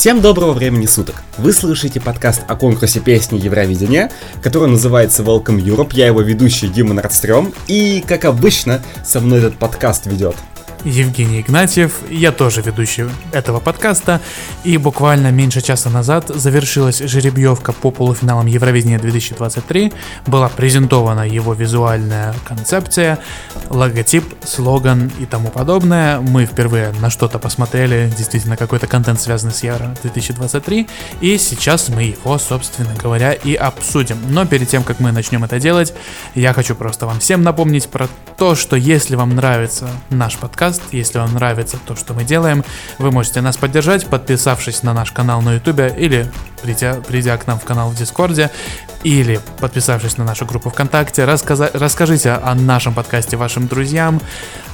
Всем доброго времени суток! Вы слушаете подкаст о конкурсе песни Евровидения, который называется Welcome Europe. Я его ведущий Дима Нордстрём. И, как обычно, со мной этот подкаст ведет Евгений Игнатьев, я тоже ведущий этого подкаста, и буквально меньше часа назад завершилась жеребьевка по полуфиналам Евровидения 2023, была презентована его визуальная концепция, логотип, слоган и тому подобное. Мы впервые на что-то посмотрели, действительно какой-то контент связанный с Евро 2023, и сейчас мы его, собственно говоря, и обсудим. Но перед тем, как мы начнем это делать, я хочу просто вам всем напомнить про то, что если вам нравится наш подкаст, подкаст. Если вам нравится то, что мы делаем, вы можете нас поддержать, подписавшись на наш канал на YouTube или придя, придя к нам в канал в Дискорде, или подписавшись на нашу группу ВКонтакте. Рассказа- расскажите о нашем подкасте вашим друзьям.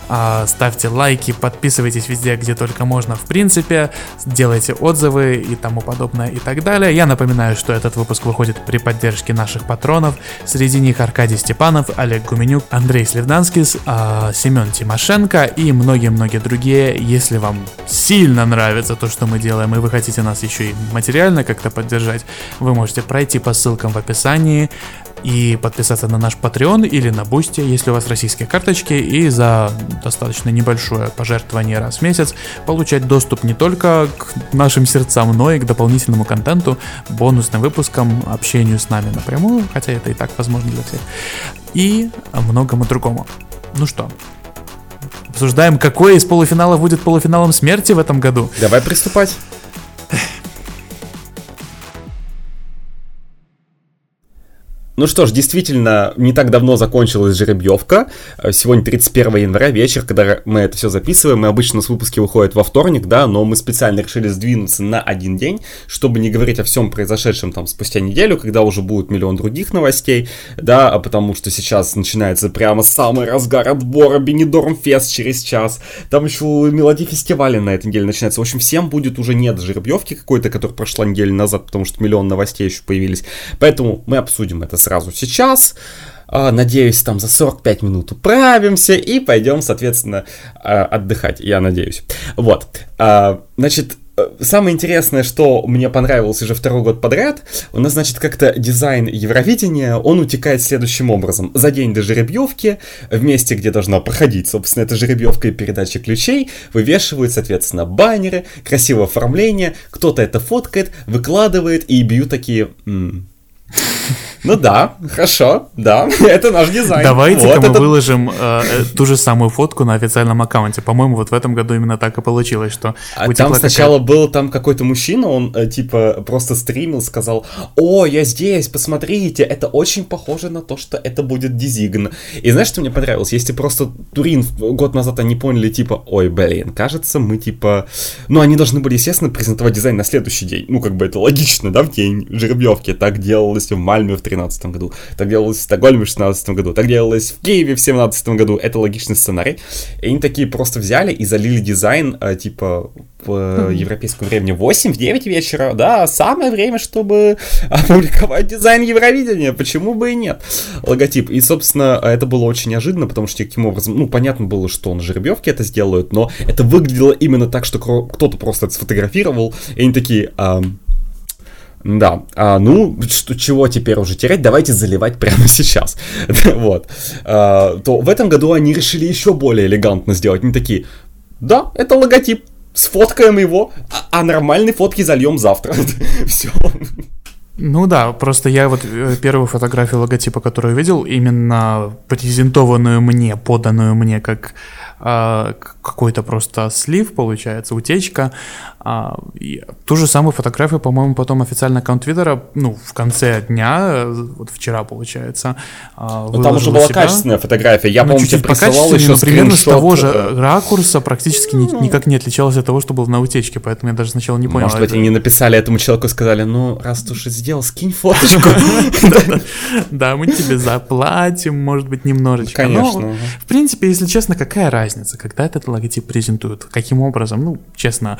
А, ставьте лайки, подписывайтесь везде, где только можно, в принципе, делайте отзывы и тому подобное и так далее. Я напоминаю, что этот выпуск выходит при поддержке наших патронов. Среди них Аркадий Степанов, Олег Гуменюк, Андрей Сливданскис, а, Семен Тимошенко и многие-многие другие. Если вам сильно нравится то, что мы делаем, и вы хотите нас еще и материально как-то поддержать, вы можете пройти по ссылкам в описании, и подписаться на наш Patreon или на Бусти, если у вас российские карточки, и за достаточно небольшое пожертвование раз в месяц получать доступ не только к нашим сердцам, но и к дополнительному контенту, бонусным выпускам, общению с нами напрямую, хотя это и так возможно для всех, и многому другому. Ну что, обсуждаем, какой из полуфиналов будет полуфиналом смерти в этом году. Давай приступать. Ну что ж, действительно, не так давно закончилась жеребьевка. Э, сегодня 31 января вечер, когда мы это все записываем. Мы обычно с выпуски выходят во вторник, да, но мы специально решили сдвинуться на один день, чтобы не говорить о всем произошедшем там спустя неделю, когда уже будет миллион других новостей, да, а потому что сейчас начинается прямо самый разгар отбора Бенедорм Фест через час. Там еще мелодии фестиваля на этой неделе начинается. В общем, всем будет уже нет жеребьевки какой-то, которая прошла неделю назад, потому что миллион новостей еще появились. Поэтому мы обсудим это сразу сейчас. А, надеюсь, там за 45 минут управимся и пойдем, соответственно, а, отдыхать, я надеюсь. Вот, а, значит, самое интересное, что мне понравилось уже второй год подряд, у нас, значит, как-то дизайн Евровидения, он утекает следующим образом. За день до жеребьевки, в месте, где должна проходить, собственно, эта жеребьевка и передача ключей, вывешивают, соответственно, баннеры, красивое оформление, кто-то это фоткает, выкладывает и бьют такие... Ну да, хорошо, да, это наш дизайн. Давайте-ка вот мы это... выложим э, э, ту же самую фотку на официальном аккаунте. По-моему, вот в этом году именно так и получилось, что... А там сначала был там какой-то мужчина, он э, типа просто стримил, сказал, о, я здесь, посмотрите, это очень похоже на то, что это будет дизигн. И знаешь, что мне понравилось? Если просто Турин год назад они поняли, типа, ой, блин, кажется, мы типа... Ну, они должны были, естественно, презентовать дизайн на следующий день. Ну, как бы это логично, да, в день жеребьевки. Так делалось в Мальме в 2013 году, так делалось в Стокгольме в 2016 году, так делалось в Киеве в 2017 году. Это логичный сценарий. И они такие просто взяли и залили дизайн, э, типа, в mm-hmm. европейском времени 8-9 вечера, да, самое время, чтобы опубликовать дизайн Евровидения, почему бы и нет, логотип. И, собственно, это было очень неожиданно, потому что таким образом, ну, понятно было, что на жеребьевке это сделают, но это выглядело именно так, что кто-то просто это сфотографировал, и они такие, да, а, ну, что, чего теперь уже терять, давайте заливать прямо сейчас. вот. А, то в этом году они решили еще более элегантно сделать. Они такие, да, это логотип, сфоткаем его, а, а нормальные фотки зальем завтра. Все. Ну да, просто я вот э, первую фотографию логотипа, которую видел, именно презентованную мне, поданную мне как э, какой-то просто слив, получается, утечка, а, и ту же самую фотографию, по-моему, потом официально аккаунт Твиттера, ну, в конце дня, вот вчера, получается, а, Но там уже была себя. качественная фотография. Я, ну, по-моему, тебе присылал еще но примерно с того же э, ракурса практически ни, никак не отличалось от того, что было на утечке, поэтому я даже сначала не понял. Может быть, они написали этому человеку и сказали, ну, раз ты уже сделал, скинь фоточку. Да, мы тебе заплатим, может быть, немножечко. Конечно. В принципе, если честно, какая разница, когда этот логотип презентуют, каким образом, ну, честно,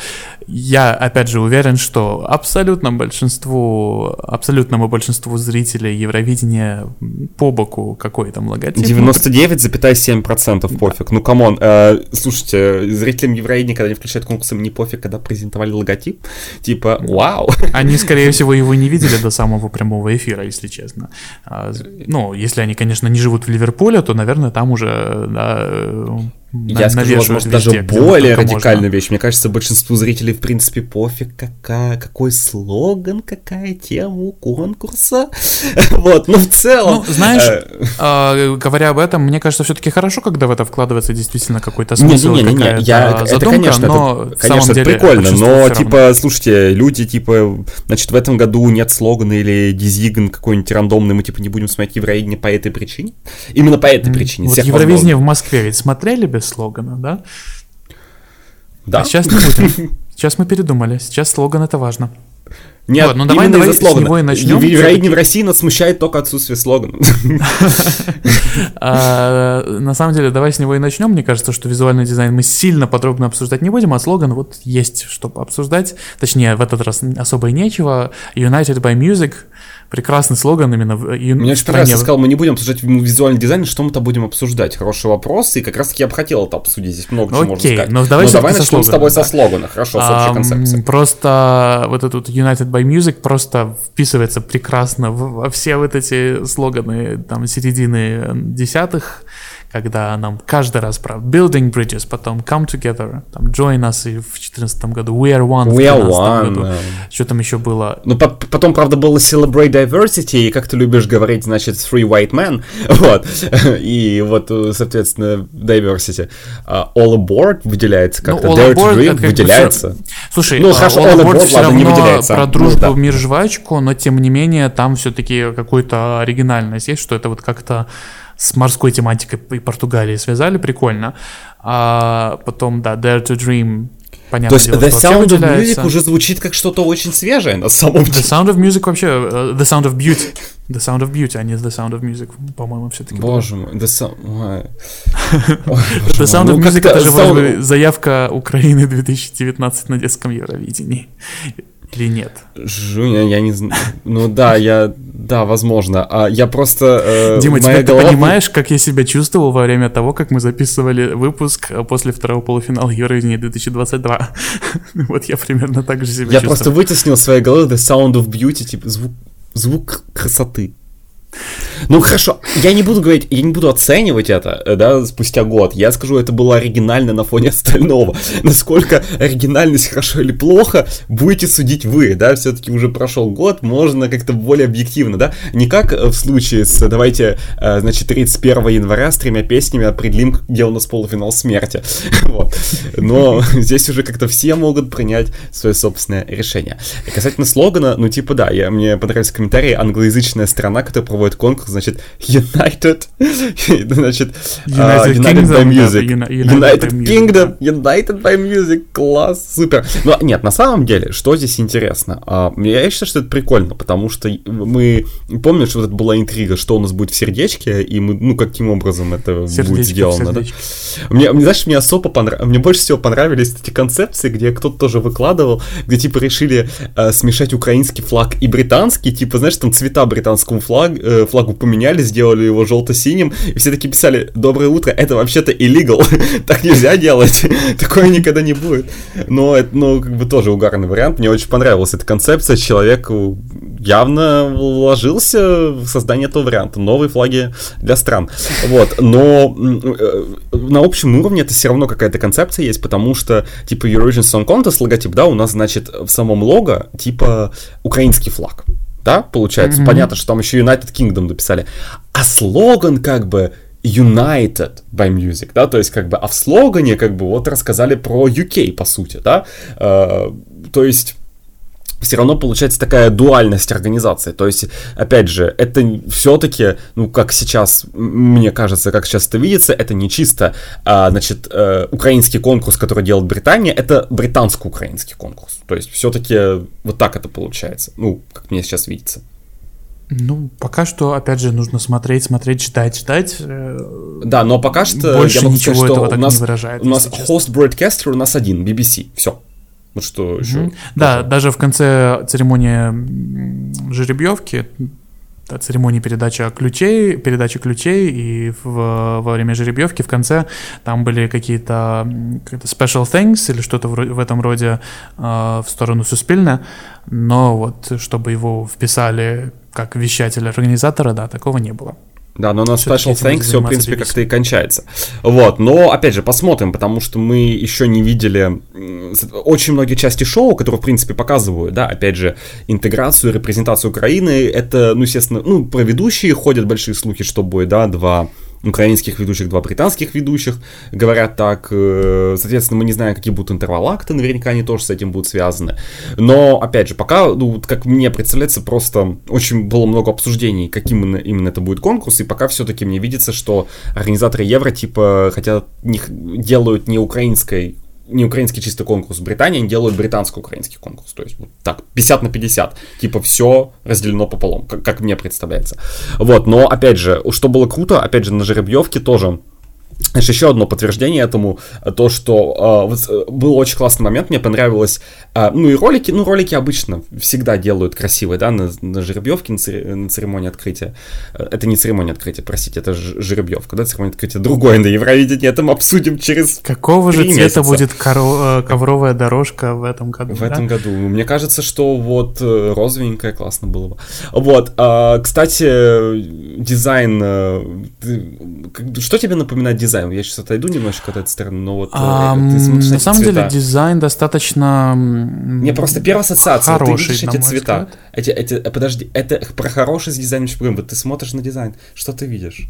я, опять же, уверен, что абсолютно большинству, абсолютному большинству зрителей Евровидения по боку какой там логотип. 99,7% пофиг. Ну, come on. Э, слушайте, зрителям Евровидения, когда они включают конкурсы, не пофиг, когда презентовали логотип. Типа, вау. Они, скорее всего, его не видели до самого прямого эфира, если честно. А, ну, если они, конечно, не живут в Ливерпуле, то, наверное, там уже да, я скажу, возможно, везде, даже более радикальную можно. вещь. Мне кажется, большинству зрителей, в принципе, пофиг, какая, какой слоган, какая тема у конкурса. вот, но в целом... Ну, знаешь, э, а, говоря об этом, мне кажется, все-таки хорошо, когда в это вкладывается действительно какой-то смысл, не, не, не, не, я, задумка, это, конечно, но это, конечно, это прикольно, но, типа, слушайте, люди, типа, значит, в этом году нет слогана или дизигн какой-нибудь рандомный, мы, типа, не будем смотреть Евровидение по этой причине? Именно по этой причине. Вот Евровидение в Москве ведь смотрели без слогана, да? Да. А сейчас не будем. Сейчас мы передумали. Сейчас слоган это важно. Нет, вот, ну давай, давай с него и начнем. Вероятнее, в России нас смущает только отсутствие слогана. А, на самом деле, давай с него и начнем. Мне кажется, что визуальный дизайн мы сильно подробно обсуждать не будем, а слоган вот есть, чтобы обсуждать. Точнее, в этот раз особо и нечего. United by Music — прекрасный слоган именно в Мне очень понравилось, я сказал, мы не будем обсуждать визуальный дизайн, что мы-то будем обсуждать? Хороший вопрос, и как раз таки я бы хотел это обсудить, здесь много чего можно сказать. Но давай, но давай начнем с тобой да. со слогана, хорошо, с общей концепцией. Просто вот этот United by Music просто вписывается прекрасно во все вот эти слоганы там середины десятых, когда нам каждый раз про building bridges, потом come together, там join us и в 2014 году we are one we are one, году. Yeah. Что там еще было? Ну, по потом, правда, было celebrate diversity, и как ты любишь говорить, значит, three white men, вот, и вот, соответственно, diversity. Uh, all aboard выделяется ну, как-то, ну, dare to dream выделяется. Все... Слушай, ну, хорошо, all, all aboard, aboard все равно не выделяется. про дружбу, ну, да. мир, жвачку, но тем не менее там все-таки какой-то оригинальность есть, что это вот как-то с морской тематикой и Португалии связали, прикольно. А потом, да, Dare to Dream Понятно То есть дело, The Sound of Music уже звучит как что-то очень свежее на самом деле. The Sound of Music вообще, uh, The Sound of Beauty. The Sound of Beauty, а не The Sound of Music, по-моему, все-таки. Боже мой, The Sound... The Sound of ну, Music это же вроде заявка Украины 2019 на детском Евровидении. Или нет? Жуня, я не знаю. Ну да, я... Да, возможно. А я просто... Э, Дима, теперь голова... ты понимаешь, как я себя чувствовал во время того, как мы записывали выпуск э, после второго полуфинала Евровидения 2022? вот я примерно так же себя я чувствовал. Я просто вытеснил своей голове The Sound of Beauty, типа звук, звук красоты. Ну хорошо, я не буду говорить, я не буду оценивать это, э, да, спустя год. Я скажу, это было оригинально на фоне остального. Насколько оригинальность хорошо или плохо, будете судить вы, да, все-таки уже прошел год, можно как-то более объективно, да. Не как в случае с, давайте, э, значит, 31 января с тремя песнями определим, где у нас полуфинал смерти. вот. Но здесь уже как-то все могут принять свое собственное решение. И касательно слогана, ну типа да, я, мне понравился комментарий, англоязычная страна, которая проводит проводит конкурс, значит, United, значит, United, uh, United Kingdom, by Music. Да, United, United Kingdom. United by Music, класс, супер. Но нет, на самом деле, что здесь интересно? Uh, я считаю, что это прикольно, потому что мы помним, что вот это была интрига, что у нас будет в сердечке, и мы, ну, каким образом это сердечко будет сделано, да? Мне, мне, знаешь, мне особо понравилось, мне больше всего понравились эти концепции, где кто-то тоже выкладывал, где, типа, решили uh, смешать украинский флаг и британский, типа, знаешь, там цвета британского флага, э, флагу поменяли, сделали его желто-синим, и все таки писали «Доброе утро, это вообще-то illegal, так нельзя делать, такое никогда не будет». Но это, ну, как бы тоже угарный вариант, мне очень понравилась эта концепция, человек явно вложился в создание этого варианта, новые флаги для стран. Вот, но э, на общем уровне это все равно какая-то концепция есть, потому что, типа, Eurovision Song Contest логотип, да, у нас, значит, в самом лого, типа, украинский флаг да, получается. Mm-hmm. Понятно, что там еще United Kingdom написали. А слоган как бы United by Music, да, то есть как бы, а в слогане как бы вот рассказали про UK, по сути, да, э, то есть все равно получается такая дуальность организации. То есть, опять же, это все-таки, ну, как сейчас, мне кажется, как сейчас это видится, это не чисто, а, значит, э, украинский конкурс, который делает Британия, это британско-украинский конкурс. То есть, все-таки вот так это получается, ну, как мне сейчас видится. Ну, пока что, опять же, нужно смотреть, смотреть, читать, читать. Э, да, но пока что больше я могу ничего сказать, этого так у нас, не выражает. У нас host broadcaster у нас один, BBC, все. Вот что еще? Да, даже в конце церемонии жеребьевки церемонии передачи ключей, передачи ключей, и в, во время жеребьевки в конце там были какие-то special things или что-то в, в этом роде э, в сторону Суспильна, но вот чтобы его вписали как вещателя-организатора, да, такого не было. Да, но на Special Thanks все, в принципе, как-то и кончается. Вот, но, опять же, посмотрим, потому что мы еще не видели очень многие части шоу, которые, в принципе, показывают, да, опять же, интеграцию, репрезентацию Украины. Это, ну, естественно, ну, про ведущие ходят большие слухи, что будет, да, два украинских ведущих, два британских ведущих, говорят так. Э, соответственно, мы не знаем, какие будут интервалы акта, наверняка они тоже с этим будут связаны. Но, опять же, пока, ну, как мне представляется, просто очень было много обсуждений, каким именно, именно это будет конкурс, и пока все-таки мне видится, что организаторы Евро, типа, хотят, не, делают не украинской не украинский чистый конкурс в Британии, они делают британско-украинский конкурс. То есть вот так, 50 на 50. Типа все разделено пополам, как, как мне представляется. Вот, но опять же, что было круто, опять же, на жеребьевке тоже Значит, еще одно подтверждение этому, э, то, что э, вот, э, был очень классный момент, мне понравилось, э, ну и ролики, ну ролики обычно всегда делают красивые, да, на, на жеребьевке, на, цер, на церемонии открытия. Э, это не церемония открытия, простите, это жеребьевка, да, церемония открытия другое на Евровидении, это мы обсудим через Какого же цвета месяца. будет коро- ковровая дорожка в этом году, В да? этом году, мне кажется, что вот розовенькая классно было бы. Вот, э, кстати, дизайн, э, что тебе напоминает дизайн? Я сейчас отойду немножко от этой стороны, но вот а, ты смотришь на, на самом цвета. деле дизайн достаточно Мне просто первая ассоциация, хороший, ты видишь эти цвета. Эти, эти, э, подожди, это про хороший дизайн Вот ты смотришь на дизайн, что ты видишь?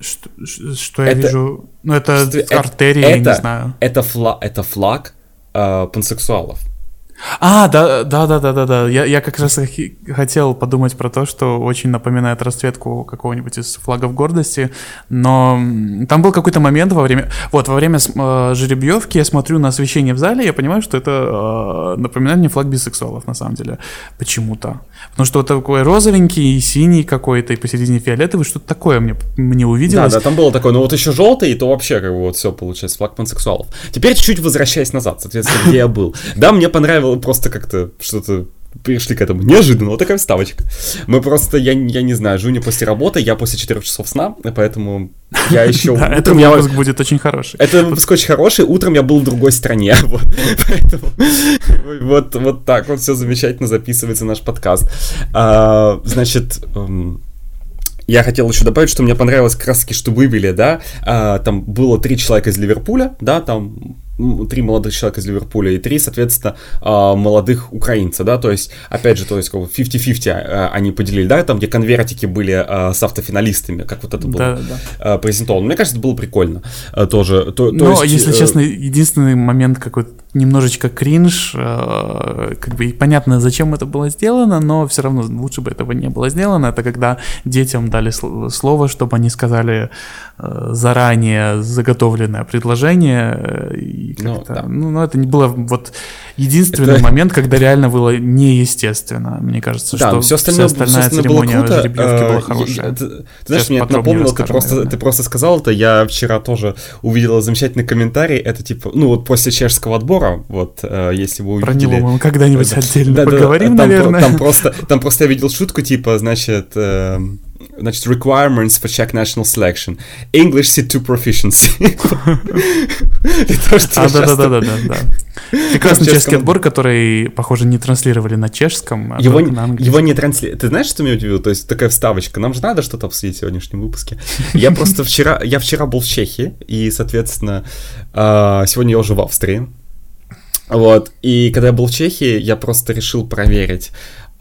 Что, что я это, вижу? Ну, это что, артерии, это, я не знаю. Это, фла, это флаг э, пансексуалов. А, да, да, да, да, да, да. Я, я как раз хотел подумать про то, что очень напоминает расцветку какого-нибудь из флагов гордости, но там был какой-то момент во время, вот во время э, жеребьевки я смотрю на освещение в зале, я понимаю, что это э, напоминает мне флаг бисексуалов на самом деле, почему-то, потому что вот такой розовенький, и синий какой-то и посередине фиолетовый, что-то такое мне мне увиделось. Да, да, там было такое, но вот еще желтый, и то вообще как бы вот все получается флаг пансексуалов. Теперь чуть-чуть возвращаясь назад, соответственно, где я был. Да, мне понравилось просто как-то что-то пришли к этому неожиданно, вот такая вставочка. Мы просто, я, я не знаю, Жуня после работы, я после 4 часов сна, поэтому я еще... Да, этот выпуск будет очень хороший. Это выпуск очень хороший, утром я был в другой стране, вот, поэтому вот, вот так вот все замечательно записывается наш подкаст. А, значит, эм, я хотел еще добавить, что мне понравилось краски, что вывели, да, а, там было три человека из Ливерпуля, да, там три молодых человека из Ливерпуля и три, соответственно, а, молодых украинца, да, то есть, опять же, то есть, как 50-50 а, они поделили, да, там, где конвертики были а, с автофиналистами, как вот это было да, да. презентовано. Мне кажется, это было прикольно тоже. То, Но, то есть, если э... честно, единственный момент какой-то немножечко кринж, как бы и понятно, зачем это было сделано, но все равно лучше бы этого не было сделано, это когда детям дали слово, чтобы они сказали э, заранее заготовленное предложение, э, и ну, да. ну, ну, это не было вот единственный это... момент, когда реально было неестественно. Мне кажется, да, что все остальное, вся остальная все остальное церемония было жеребьевки была хорошая. Я, ты, ты знаешь, мне это напомнило, ты просто, ты просто сказал это, я вчера тоже увидел замечательный комментарий, это типа, ну вот после чешского отбора, вот, э, если вы увидели... Про него мы когда-нибудь отдельно да, поговорим, да, там, наверное. Там просто, там просто я видел шутку, типа, значит... Э, значит, requirements for Czech national selection. English C2 proficiency. А, да-да-да-да. да. Прекрасный чешский отбор, который, похоже, не транслировали на чешском, а Его не транслировали. Ты знаешь, что меня удивило? То есть такая вставочка. Нам же надо что-то обсудить в сегодняшнем выпуске. Я просто вчера, я вчера был в Чехии, и, соответственно, а, сегодня я уже в Австрии. Вот, и когда я был в Чехии, я просто решил проверить,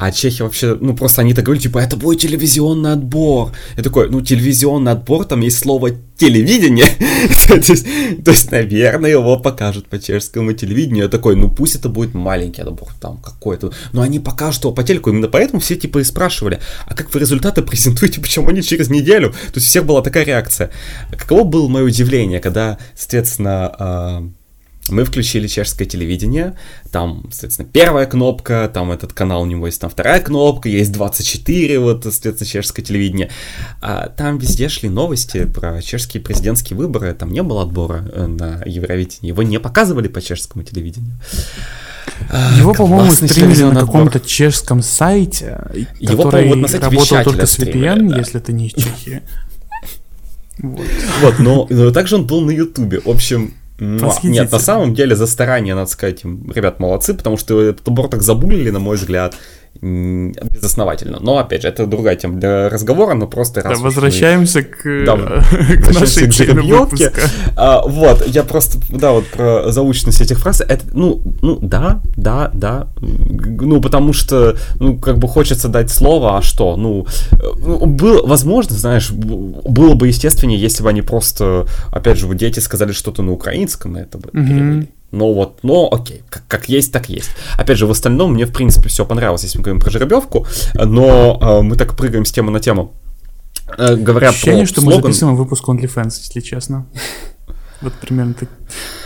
а чехи вообще, ну просто они так говорили, типа, это будет телевизионный отбор. Я такой, ну телевизионный отбор, там есть слово телевидение. то, есть, то есть, наверное, его покажут по чешскому телевидению. Я такой, ну пусть это будет маленький отбор, там какой-то. Но они покажут его по телеку. Именно поэтому все типа и спрашивали, а как вы результаты презентуете, почему они через неделю? То есть у всех была такая реакция. Каково было мое удивление, когда, соответственно, а, мы включили чешское телевидение, там, соответственно, первая кнопка, там этот канал у него есть, там вторая кнопка, есть 24, вот, соответственно, чешское телевидение. А, там везде шли новости про чешские президентские выборы, там не было отбора э, на Евровидении, его не показывали по чешскому телевидению. А, его, по-моему, стримили на каком-то чешском сайте, его, который вот на сайте работал только с VPN, да. если ты не из Чехии. Вот, вот но, но также он был на Ютубе. В общем, нет, на самом деле за старание, надо сказать, им, ребят, молодцы, потому что этот убор так забулили, на мой взгляд безосновательно. Но, опять же, это другая тема для разговора, но просто раз... Да, возвращаемся мы... к, да, к нашей теме А, вот, я просто, да, вот про заученность этих фраз, это, ну, ну, да, да, да, ну, потому что, ну, как бы хочется дать слово, а что, ну, ну было, возможно, знаешь, было бы естественнее, если бы они просто, опять же, дети сказали что-то на украинском, на это бы mm-hmm. Но вот, но окей, как, как есть, так есть. Опять же, в остальном мне, в принципе, все понравилось, если мы говорим про жеребьевку, но э, мы так прыгаем с темы на тему. Э, говоря Ощущение, про что слоган... мы записываем выпуск OnlyFans, если честно. Вот примерно так.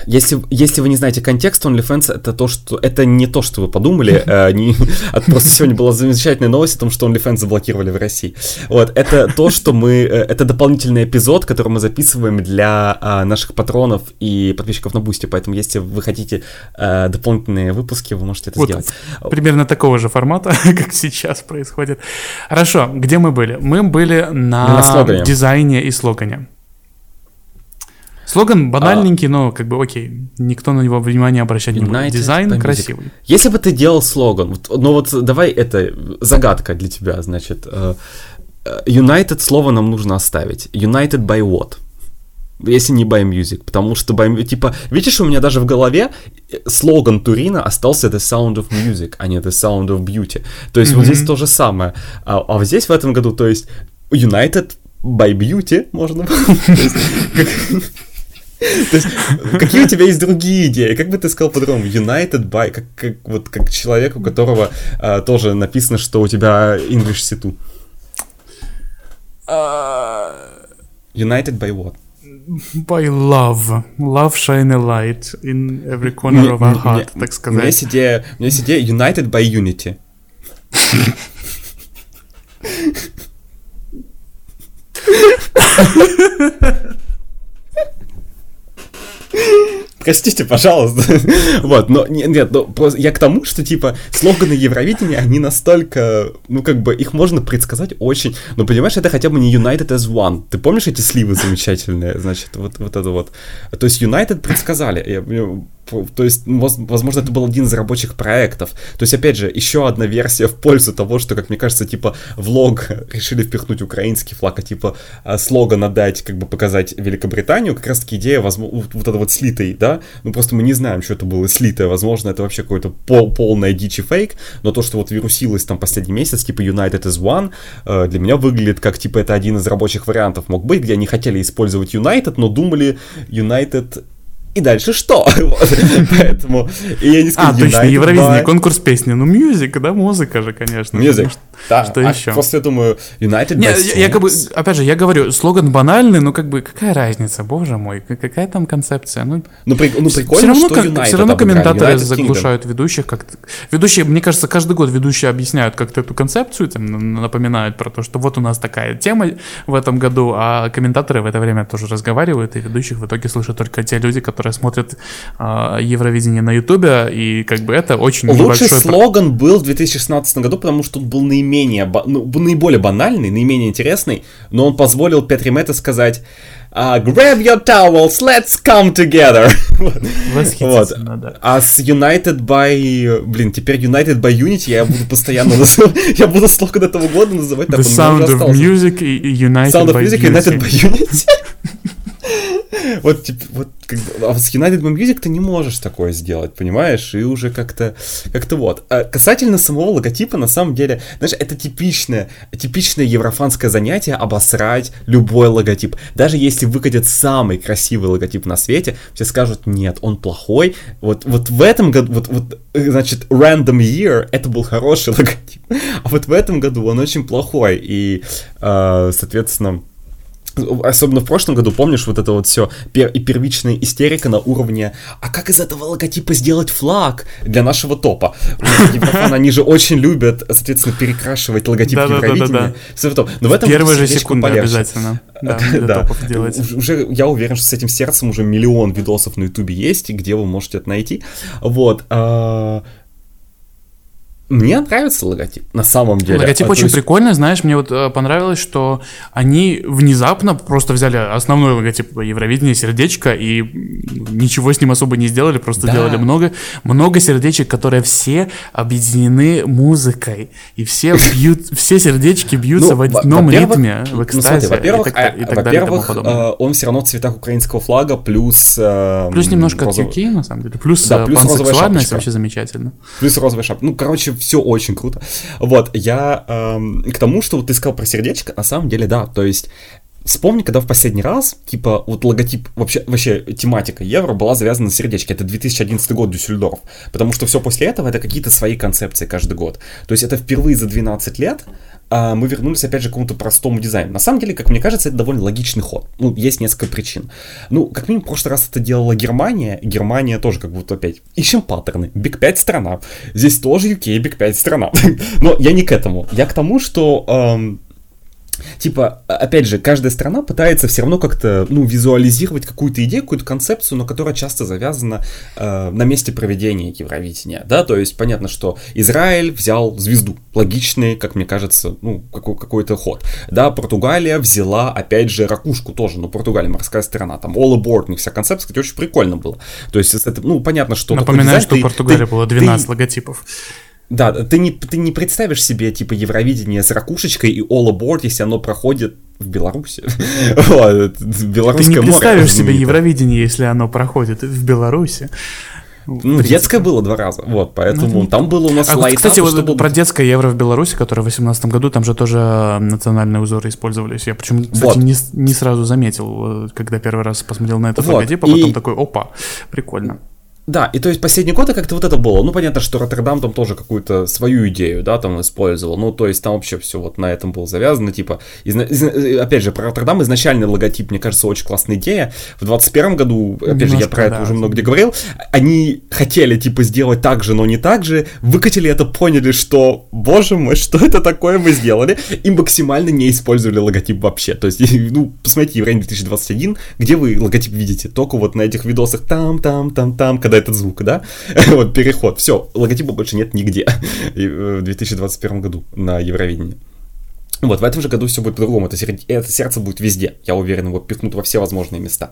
Если, если вы не знаете контекст, OnlyFans это то, что это не то, что вы подумали. Э, не, а просто сегодня была замечательная новость о том, что OnlyFans заблокировали в России. Вот, это то, что мы... Э, это дополнительный эпизод, который мы записываем для а, наших патронов и подписчиков на Бусти. Поэтому, если вы хотите а, дополнительные выпуски, вы можете это вот сделать. Примерно такого же формата, как сейчас происходит. Хорошо, где мы были? Мы были на, на дизайне и слогане. Слоган банальненький, а... но как бы окей, никто на него внимания обращать не будет. Дизайн красивый. Если бы ты делал слоган, вот, ну вот давай это загадка для тебя, значит. Э, э, United слово нам нужно оставить. United by what? Если не by music, потому что by, типа, видишь, у меня даже в голове э, слоган Турина остался The Sound of Music, а не The Sound of Beauty. То есть mm-hmm. вот здесь то же самое. А, а здесь в этом году, то есть United by Beauty можно. То есть, какие у тебя есть другие идеи? Как бы ты сказал по-другому? United by, как, как, вот, как человек, у которого а, тоже написано, что у тебя English C2. Uh... United by what? By love. Love shine a light in every corner of our heart, так сказать. У меня есть идея, у меня есть идея United by unity. Простите, пожалуйста. вот, но нет, нет, но просто я к тому, что типа слоганы Евровидения, они настолько, ну как бы их можно предсказать очень. Но понимаешь, это хотя бы не United as One. Ты помнишь эти сливы замечательные? Значит, вот, вот это вот. То есть United предсказали. Я, то есть, возможно, это был один из рабочих проектов. То есть, опять же, еще одна версия в пользу того, что, как мне кажется, типа, влог решили впихнуть украинский флаг, а типа а, слоган отдать, как бы показать Великобританию, как раз-таки идея, возможно, вот это вот слитой, да, ну просто мы не знаем, что это было слитое, возможно, это вообще какой-то пол полная дичь и фейк, но то, что вот вирусилось там последний месяц, типа United is One, э, для меня выглядит как, типа, это один из рабочих вариантов мог быть, где они хотели использовать United, но думали United и дальше что? Поэтому и я не скажу, А, точно, Евровидение, конкурс песни. Ну, мюзик, да, музыка же, конечно. Мюзик, да. Что а еще? Я думаю, United не, я, как бы, опять же, я говорю, слоган банальный, но как бы какая разница, боже мой, какая там концепция? Ну, ну, ну прикольно, что United Все равно комментаторы заглушают ведущих, как ведущие, мне кажется, каждый год ведущие объясняют как-то эту концепцию, там, напоминают про то, что вот у нас такая тема в этом году, а комментаторы в это время тоже разговаривают, и ведущих в итоге слышат только те люди, которые которые смотрят э, Евровидение на Ютубе, и как бы это очень Лучший небольшой... слоган был в 2016 году, потому что он был наименее, ну, наиболее банальный, наименее интересный, но он позволил Петри Мэтта сказать uh, grab your towels, let's come together. вот. да. А с United by, блин, теперь United by Unity я буду постоянно называть, я буду слоган этого года называть. The Sound of Music и United Sound of Music United by Unity. Вот, типа, вот, как бы, а с United Music ты не можешь такое сделать, понимаешь? И уже как-то, как-то вот. А касательно самого логотипа, на самом деле, знаешь, это типичное, типичное еврофанское занятие обосрать любой логотип. Даже если выкатят самый красивый логотип на свете, все скажут, нет, он плохой. Вот, вот в этом году, вот, вот, значит, Random Year, это был хороший логотип. А вот в этом году он очень плохой. И, э, соответственно, Особенно в прошлом году, помнишь, вот это вот все, пер, и первичная истерика на уровне, а как из этого логотипа сделать флаг для нашего топа? Они же очень любят, соответственно, перекрашивать логотип Евровидения. Но в этом Первые же секунды обязательно. Да, да. Уже я уверен, что с этим сердцем уже миллион видосов на ютубе есть, где вы можете это найти. Вот. Мне нравится логотип, на самом деле. Логотип а, очень есть... прикольный, знаешь, мне вот э, понравилось, что они внезапно просто взяли основной логотип Евровидения, сердечко, и ничего с ним особо не сделали, просто да. делали много, много сердечек, которые все объединены музыкой, и все бьют, все сердечки бьются ну, в одном ритме, в экстазе. Ну, смотри, во-первых, а, во-первых, э, он все равно в цветах украинского флага, плюс... Э, плюс немножко розов... от UK, на самом деле, плюс, да, плюс пансексуальность вообще замечательно. Плюс розовая шапка. Ну, короче, все очень круто. Вот, я эм, к тому, что вот ты сказал про сердечко, на самом деле, да, то есть Вспомни, когда в последний раз, типа, вот логотип, вообще, вообще тематика Евро была завязана на сердечке. Это 2011 год Дюссельдорф. Потому что все после этого это какие-то свои концепции каждый год. То есть это впервые за 12 лет мы вернулись опять же к какому-то простому дизайну. На самом деле, как мне кажется, это довольно логичный ход. Ну, есть несколько причин. Ну, как минимум, в прошлый раз это делала Германия. Германия тоже как будто опять ищем паттерны. Big 5 страна. Здесь тоже UK, Big 5 страна. Но я не к этому. Я к тому, что эм, Типа, опять же, каждая страна пытается все равно как-то, ну, визуализировать какую-то идею, какую-то концепцию, но которая часто завязана э, на месте проведения Евровидения, да, то есть понятно, что Израиль взял звезду, логичный, как мне кажется, ну, какой- какой-то ход, да, Португалия взяла, опять же, ракушку тоже, но Португалия морская страна, там, all aboard, у вся концепция, кстати, очень прикольно было, то есть, это, ну, понятно, что... Напоминаю, что у Португалии было 12 ты, логотипов. Да, ты не, ты не представишь себе, типа, Евровидение с ракушечкой и all aboard, если оно проходит в Беларуси. Ты не представишь себе Евровидение, если оно проходит в Беларуси. Ну, детское было два раза, вот, поэтому ну, там было у нас а, лайт Кстати, вот чтобы... про детское евро в Беларуси, которое в 2018 году, там же тоже э, национальные узоры использовались. Я почему-то, кстати, вот. не, не сразу заметил, э, когда первый раз посмотрел на этот вот. логотип, а потом и... такой, опа, прикольно. Да, и то есть последние годы как-то вот это было. Ну, понятно, что Роттердам там тоже какую-то свою идею, да, там использовал. Ну, то есть там вообще все вот на этом было завязано. Типа, изна... из... опять же, про Роттердам изначальный логотип, мне кажется, очень классная идея. В 21 году, опять Немножко, же, я про да, это уже много где говорил, они хотели, типа, сделать так же, но не так же. Выкатили это, поняли, что, боже мой, что это такое мы сделали. И максимально не использовали логотип вообще. То есть, ну, посмотрите, Еврей 2021, где вы логотип видите? Только вот на этих видосах там, там, там, там, когда этот звук, да? вот переход. Все, логотипа больше нет нигде в 2021 году на Евровидении. Вот, в этом же году все будет по-другому. Это, сердце, это сердце будет везде. Я уверен, его пихнут во все возможные места.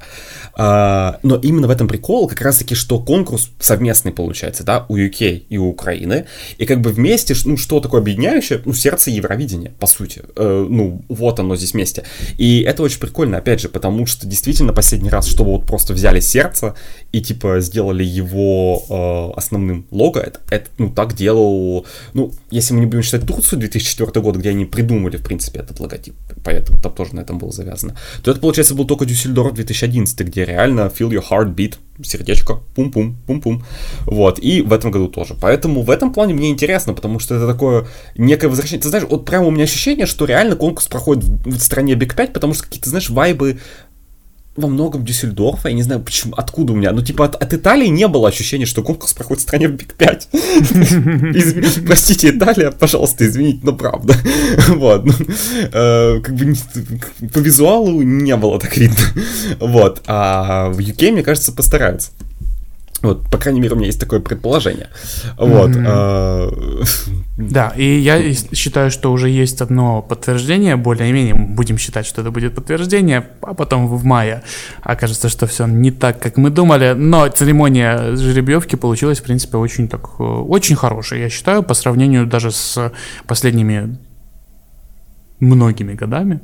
А, но именно в этом прикол, как раз-таки, что конкурс совместный получается, да, у UK и у Украины. И как бы вместе, ну, что такое объединяющее? Ну, сердце Евровидения, по сути. Э, ну, вот оно здесь вместе. И это очень прикольно, опять же, потому что действительно последний раз, чтобы вот просто взяли сердце и, типа, сделали его э, основным лого, это, это, ну, так делал, ну, если мы не будем считать Турцию 2004 год, где они придумали в принципе, этот логотип, поэтому там тоже на этом было завязано, то это, получается, был только Дюссельдорф 2011, где реально feel your heartbeat, сердечко, пум-пум, пум-пум, вот, и в этом году тоже. Поэтому в этом плане мне интересно, потому что это такое некое возвращение. Ты знаешь, вот прямо у меня ощущение, что реально конкурс проходит в, стране Big 5, потому что какие-то, знаешь, вайбы во многом Дюссельдорфа, я не знаю, почему, откуда у меня, ну, типа, от, от Италии не было ощущения, что конкурс проходит в стране в Big 5. Простите, Италия, пожалуйста, извините, но правда. Вот, ну, э, как бы по визуалу не было так видно. Вот, а в UK, мне кажется, постараются. Вот, по крайней мере, у меня есть такое предположение. Вот. Mm-hmm. Да, и я считаю, что уже есть одно подтверждение, более-менее будем считать, что это будет подтверждение, а потом в мае окажется, что все не так, как мы думали. Но церемония жеребьевки получилась, в принципе, очень так, э, очень хорошая, я считаю, по сравнению даже с последними многими годами.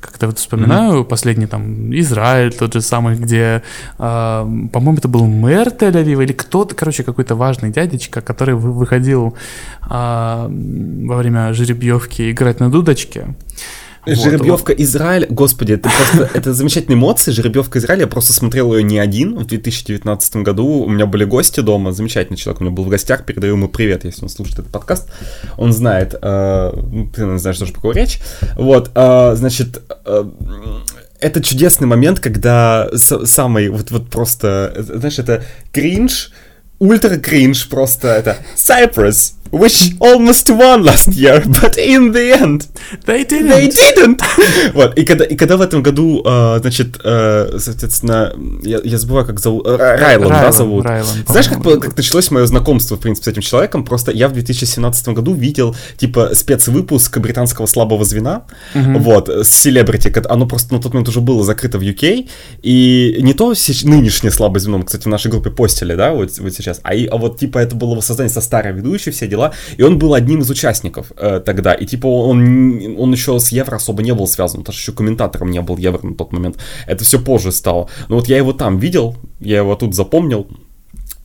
Как-то вот вспоминаю mm-hmm. последний там Израиль, тот же самый, где, э, по-моему, это был мэр Тель-Авива или кто-то, короче, какой-то важный дядечка, который выходил э, во время жеребьевки играть на дудочке. Жеребьевка вот. Израиль, господи, это просто это замечательные эмоции. Жеребьевка Израиль, я просто смотрел ее не один в 2019 году. У меня были гости дома, замечательный человек у меня был в гостях, передаю ему привет, если он слушает этот подкаст. Он знает, э, ты знаешь, что же такое речь. Вот, э, значит, э, это чудесный момент, когда самый, вот, вот просто, знаешь, это кринж, ультра кринж просто, это Cyprus, which almost won last year, but in the end they didn't. They didn't. вот, и когда, и когда в этом году, э, значит, э, соответственно, я, я забываю, как зовут, э, Райлан, да, зовут? Райлан, Знаешь, как, как началось мое знакомство, в принципе, с этим человеком? Просто я в 2017 году видел, типа, спецвыпуск британского слабого звена, mm-hmm. вот, с селебрити, оно просто на тот момент уже было закрыто в UK, и не то нынешнее слабое звено, мы, кстати, в нашей группе постили, да, вот, вот сейчас, а, и, а вот, типа, это было воссоздание со старой ведущей, все дела, и он был одним из участников э, тогда, и типа он, он еще с Евро особо не был связан, потому что еще комментатором не был Евро на тот момент, это все позже стало. Но вот я его там видел, я его тут запомнил,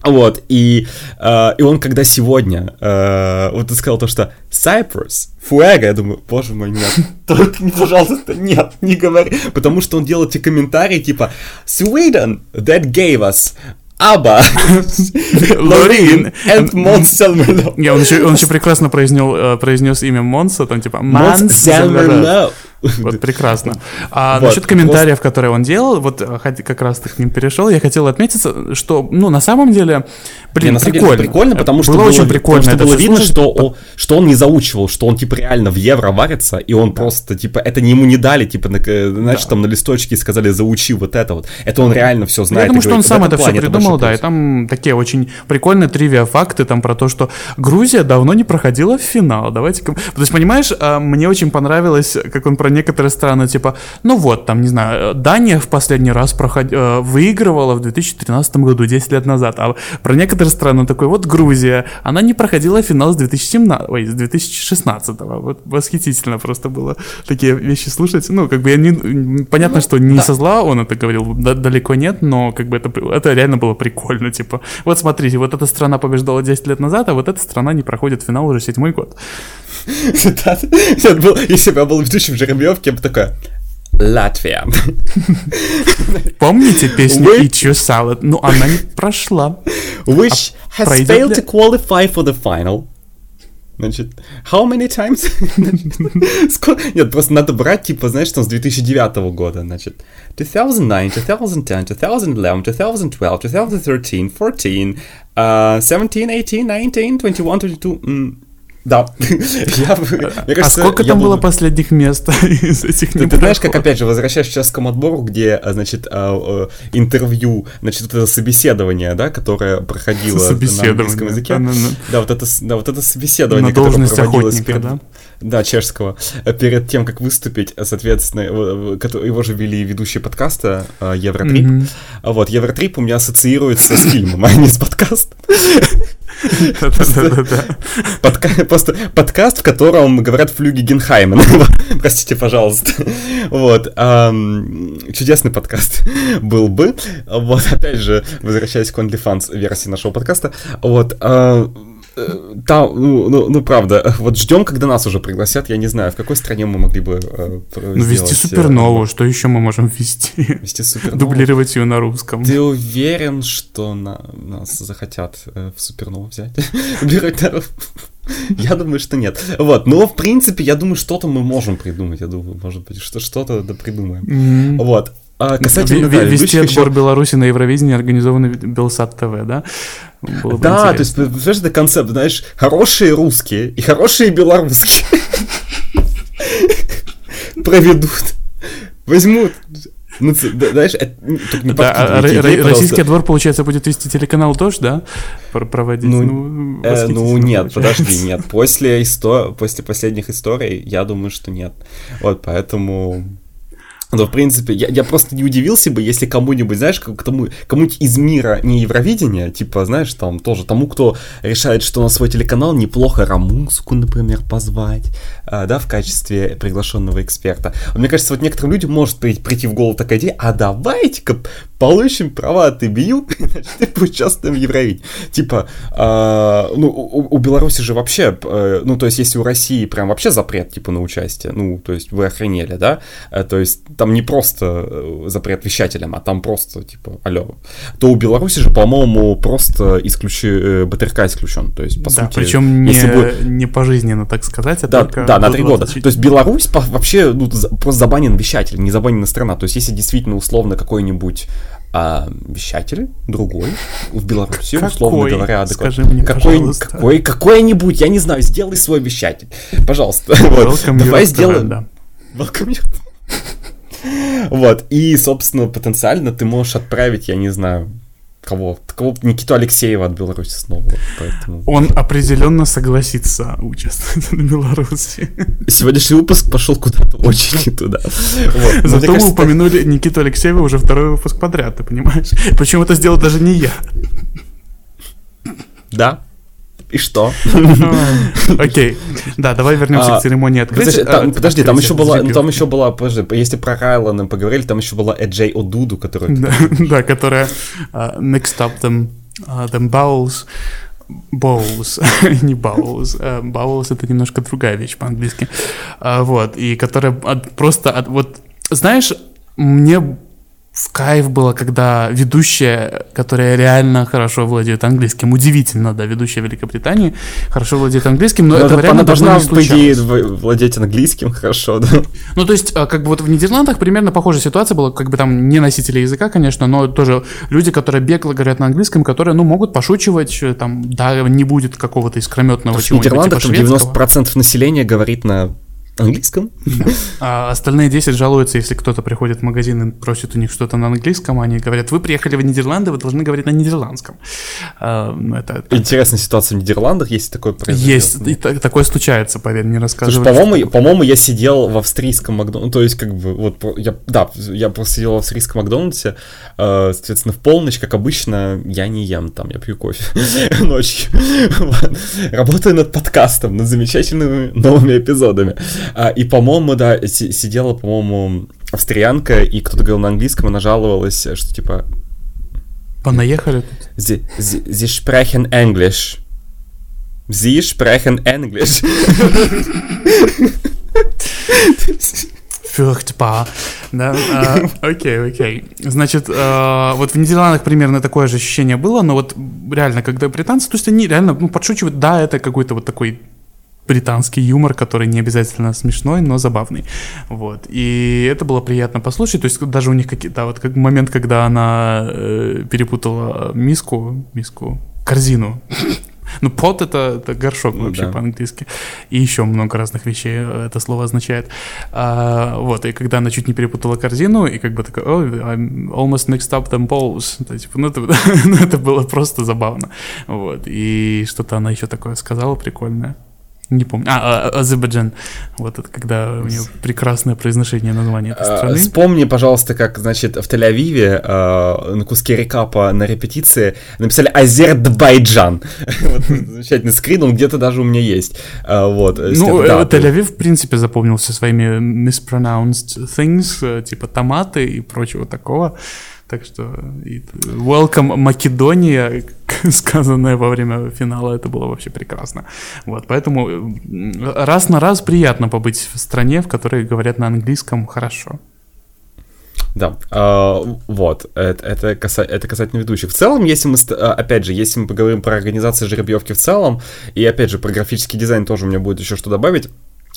вот, и, э, и он когда сегодня, э, вот ты сказал то, что Cyprus, Fuego, я думаю, боже мой, нет, только, пожалуйста, нет, не говори, потому что он делал эти комментарии, типа, Sweden, that gave us Аба, Лорин and Монс Зелмерлёв. Он еще, прекрасно произнес, э, имя Монса, там типа Монс Зелмерлёв. Вот, прекрасно. А вот, насчет комментариев, которые он делал, вот э, как раз ты к ним перешел, я хотел отметиться, что, ну, на самом деле, блин, не, на прикольно. Деле, прикольно, потому что было, было очень прикольно. Потому что было видно, что он, что он не заучивал, что он, типа, реально в евро варится, и он просто, типа, это не ему не дали, типа, на, э, знаешь, да. там на листочке сказали, заучи вот это вот. Это он реально все знает. Я думаю, что он сам это все придумал, да, и там такие очень прикольные тривиа-факты, там про то, что Грузия давно не проходила в финал. Давайте... То есть, понимаешь, а, мне очень понравилось, как он про некоторые страны, типа, ну вот, там, не знаю, Дания в последний раз проход... Э, выигрывала в 2013 году, 10 лет назад, а про некоторые страны такой, вот Грузия, она не проходила финал с 2017, ой, с 2016, вот восхитительно просто было такие вещи слушать, ну, как бы я не, понятно, ну, что не да. со зла он это говорил, да, далеко нет, но как бы это, это реально было прикольно, типа, вот смотрите, вот эта страна побеждала 10 лет назад, а вот эта страна не проходит финал уже седьмой год. Если бы я был ведущим жеребьевки, я бы такая, Латвия. Помните песню Eat Your Salad? Ну, она не прошла. Which а has failed to qualify for the final. Значит, how many times? Нет, просто надо брать, типа, знаешь, там с 2009 года, значит, 2009, 2010, 2011, 2012, 2013, 14, uh, 17, 18, 19, 21, 22, да. я, мне кажется, а сколько там было последних мест из этих Ты, ты знаешь, как, опять же, возвращаясь к чешскому отбору, где, а, значит, а, интервью, значит, вот это собеседование, да, которое проходило на английском языке. Да, да, вот это, да, вот это собеседование, которое проводилось перед... Да? да, чешского, перед тем, как выступить, соответственно, его же вели ведущие подкаста Евротрип. Mm-hmm. Вот, Евротрип у меня ассоциируется с фильмом, а не с подкастом. Просто подкаст, в котором говорят флюги Генхаймен. Простите, пожалуйста. Вот. Чудесный подкаст был бы. Вот, опять же, возвращаясь к OnlyFans версии нашего подкаста. Вот. А, там, ну, ну, ну, правда, вот ждем, когда нас уже пригласят, я не знаю, в какой стране мы могли бы э, Ну, вести супернову, э, что еще мы можем вести? Вести супернову. Дублировать ее на русском. Ты уверен, что на, нас захотят э, в супернову взять? Дублировать на? Я думаю, что нет. Вот, но в принципе, я думаю, что-то мы можем придумать. Я думаю, может быть, что что-то да придумаем. Mm-hmm. Вот. А касательно, да, Вести отбор еще... Беларуси на Евровидении организованный Белсат ТВ, да? Было да, то есть, знаешь, это концепт, знаешь, хорошие русские и хорошие белорусские проведут, возьмут ну, знаешь, это, не да, а, российский двор, получается, будет вести телеканал тоже, да? Проводить. Ну, ну, э, ну нет, подожди, нет. После, истор... После последних историй, я думаю, что нет. Вот, поэтому но, в принципе, я, я просто не удивился бы, если кому-нибудь, знаешь, кому, кому-нибудь из мира не Евровидения, типа, знаешь, там тоже тому, кто решает, что на свой телеканал неплохо Рамуску, например, позвать, а, да, в качестве приглашенного эксперта. Мне кажется, вот некоторым людям может прийти в голову такая идея, а давайте-ка получим права ты бью, значит, ты участвовать в Евровидении. Типа, э, ну, у, у Беларуси же вообще, э, ну, то есть, если у России прям вообще запрет, типа, на участие, ну, то есть, вы охренели, да? Э, то есть, там не просто э, запрет вещателям, а там просто, типа, алло. То у Беларуси же, по-моему, просто исключи, э, БТРК исключен, то есть, по да, сути... причем не, бы... не пожизненно, так сказать, а да, только да, на три года. То есть, Беларусь по, вообще ну, за, просто забанен вещатель, не забанена страна. То есть, если действительно условно какой-нибудь а, вещатель другой в Беларуси, какой? условно говоря, Скажи мне, какой, пожалуйста. какой, какой-нибудь, я не знаю, сделай свой вещатель, пожалуйста. Вот. Давай сделаем. Да. Welcome Вот, и, собственно, потенциально ты можешь отправить, я не знаю, кого? Кого? Никиту Алексеева от Беларуси снова. Поэтому... Он определенно согласится участвовать на Беларуси. Сегодняшний выпуск пошел куда-то очень не туда. Вот. Но Зато мне мы кажется, упомянули Никиту Алексеева уже второй выпуск подряд, ты понимаешь? Причем это сделал даже не я. Да. И что? Окей. Да, давай вернемся А, к церемонии открытия. Подожди, там, а, еще была, там еще была, подожди, если про Райлана поговорили, там еще была Эджей Одуду, которая... Да, которая а, mixed up them, а, them bowels, bowls, не а, bowels это немножко другая вещь по-английски, А, вот, и которая от- просто, от- вот, знаешь, мне в кайф было, когда ведущая, которая реально хорошо владеет английским, удивительно, да, ведущая Великобритании, хорошо владеет английским, но Ну, этого это- реально она должна, не по идее, в- владеть английским хорошо, да? Ну, то есть, а, как бы вот в Нидерландах примерно похожая ситуация была, как бы там не носители языка, конечно, но тоже люди, которые бегло говорят на английском, которые, ну, могут пошучивать, э, там, да, не будет какого-то искрометного В чего-нибудь Нидерландах типа там шведского. 90% населения говорит на английском. А остальные 10 жалуются, если кто-то приходит в магазин и просит у них что-то на английском, они говорят, вы приехали в Нидерланды, вы должны говорить на нидерландском. А, ну, это, это Интересная ситуация в Нидерландах, если такое произойдет. есть, и та- такое случается, поверь, не Слушай, рассказывали. по-моему, по-моему, я сидел в австрийском Макдональдсе, ну, то есть, как бы, вот, я, да, я просто сидел в австрийском Макдональдсе, э, соответственно, в полночь, как обычно, я не ем там, я пью кофе ночью. Работаю над подкастом, над замечательными новыми эпизодами. А, И, по-моему, да, си- сидела, по-моему, австриянка, и кто-то говорил на английском, она жаловалась, что, типа, Понаехали тут. Sie, sie, sie sprechen Englisch. Sie sprechen English. Фюрchtbar. Да, а, окей, окей. Значит, а, вот в Нидерландах примерно такое же ощущение было, но вот реально, когда британцы, то есть они реально ну, подшучивают, да, это какой-то вот такой британский юмор, который не обязательно смешной, но забавный. Вот. И это было приятно послушать. То есть даже у них какие-то вот как момент, когда она э, перепутала миску, миску, корзину. Ну, пот это, это горшок Ну вообще да. по-английски. И еще много разных вещей э, это слово означает. А, вот, и когда она чуть не перепутала корзину, и как бы такая, oh, I'm almost mixed up them balls. То, типа, ну, это, ну, это было просто забавно. Вот, и что-то она еще такое сказала прикольное. Не помню. А, а, Азербайджан. Вот это когда у нее прекрасное произношение названия этой А, страны. Вспомни, пожалуйста, как, значит, в Тель-Авиве а, на куске рекапа на репетиции написали Азербайджан. Вот замечательный скрин, он где-то даже у меня есть. А, Вот. Ну, снят, э, да, Тель-Авив, в принципе, запомнился своими mispronounced things, э, типа томаты и прочего такого. Так что э, welcome Македония, сказанное во время финала, это было вообще прекрасно. Вот, поэтому раз на раз приятно побыть в стране, в которой говорят на английском хорошо. Да, а, вот, это, это, каса- это касательно ведущих. В целом, если мы, а, опять же, если мы поговорим про организацию жеребьевки в целом, и опять же, про графический дизайн тоже у меня будет еще что добавить,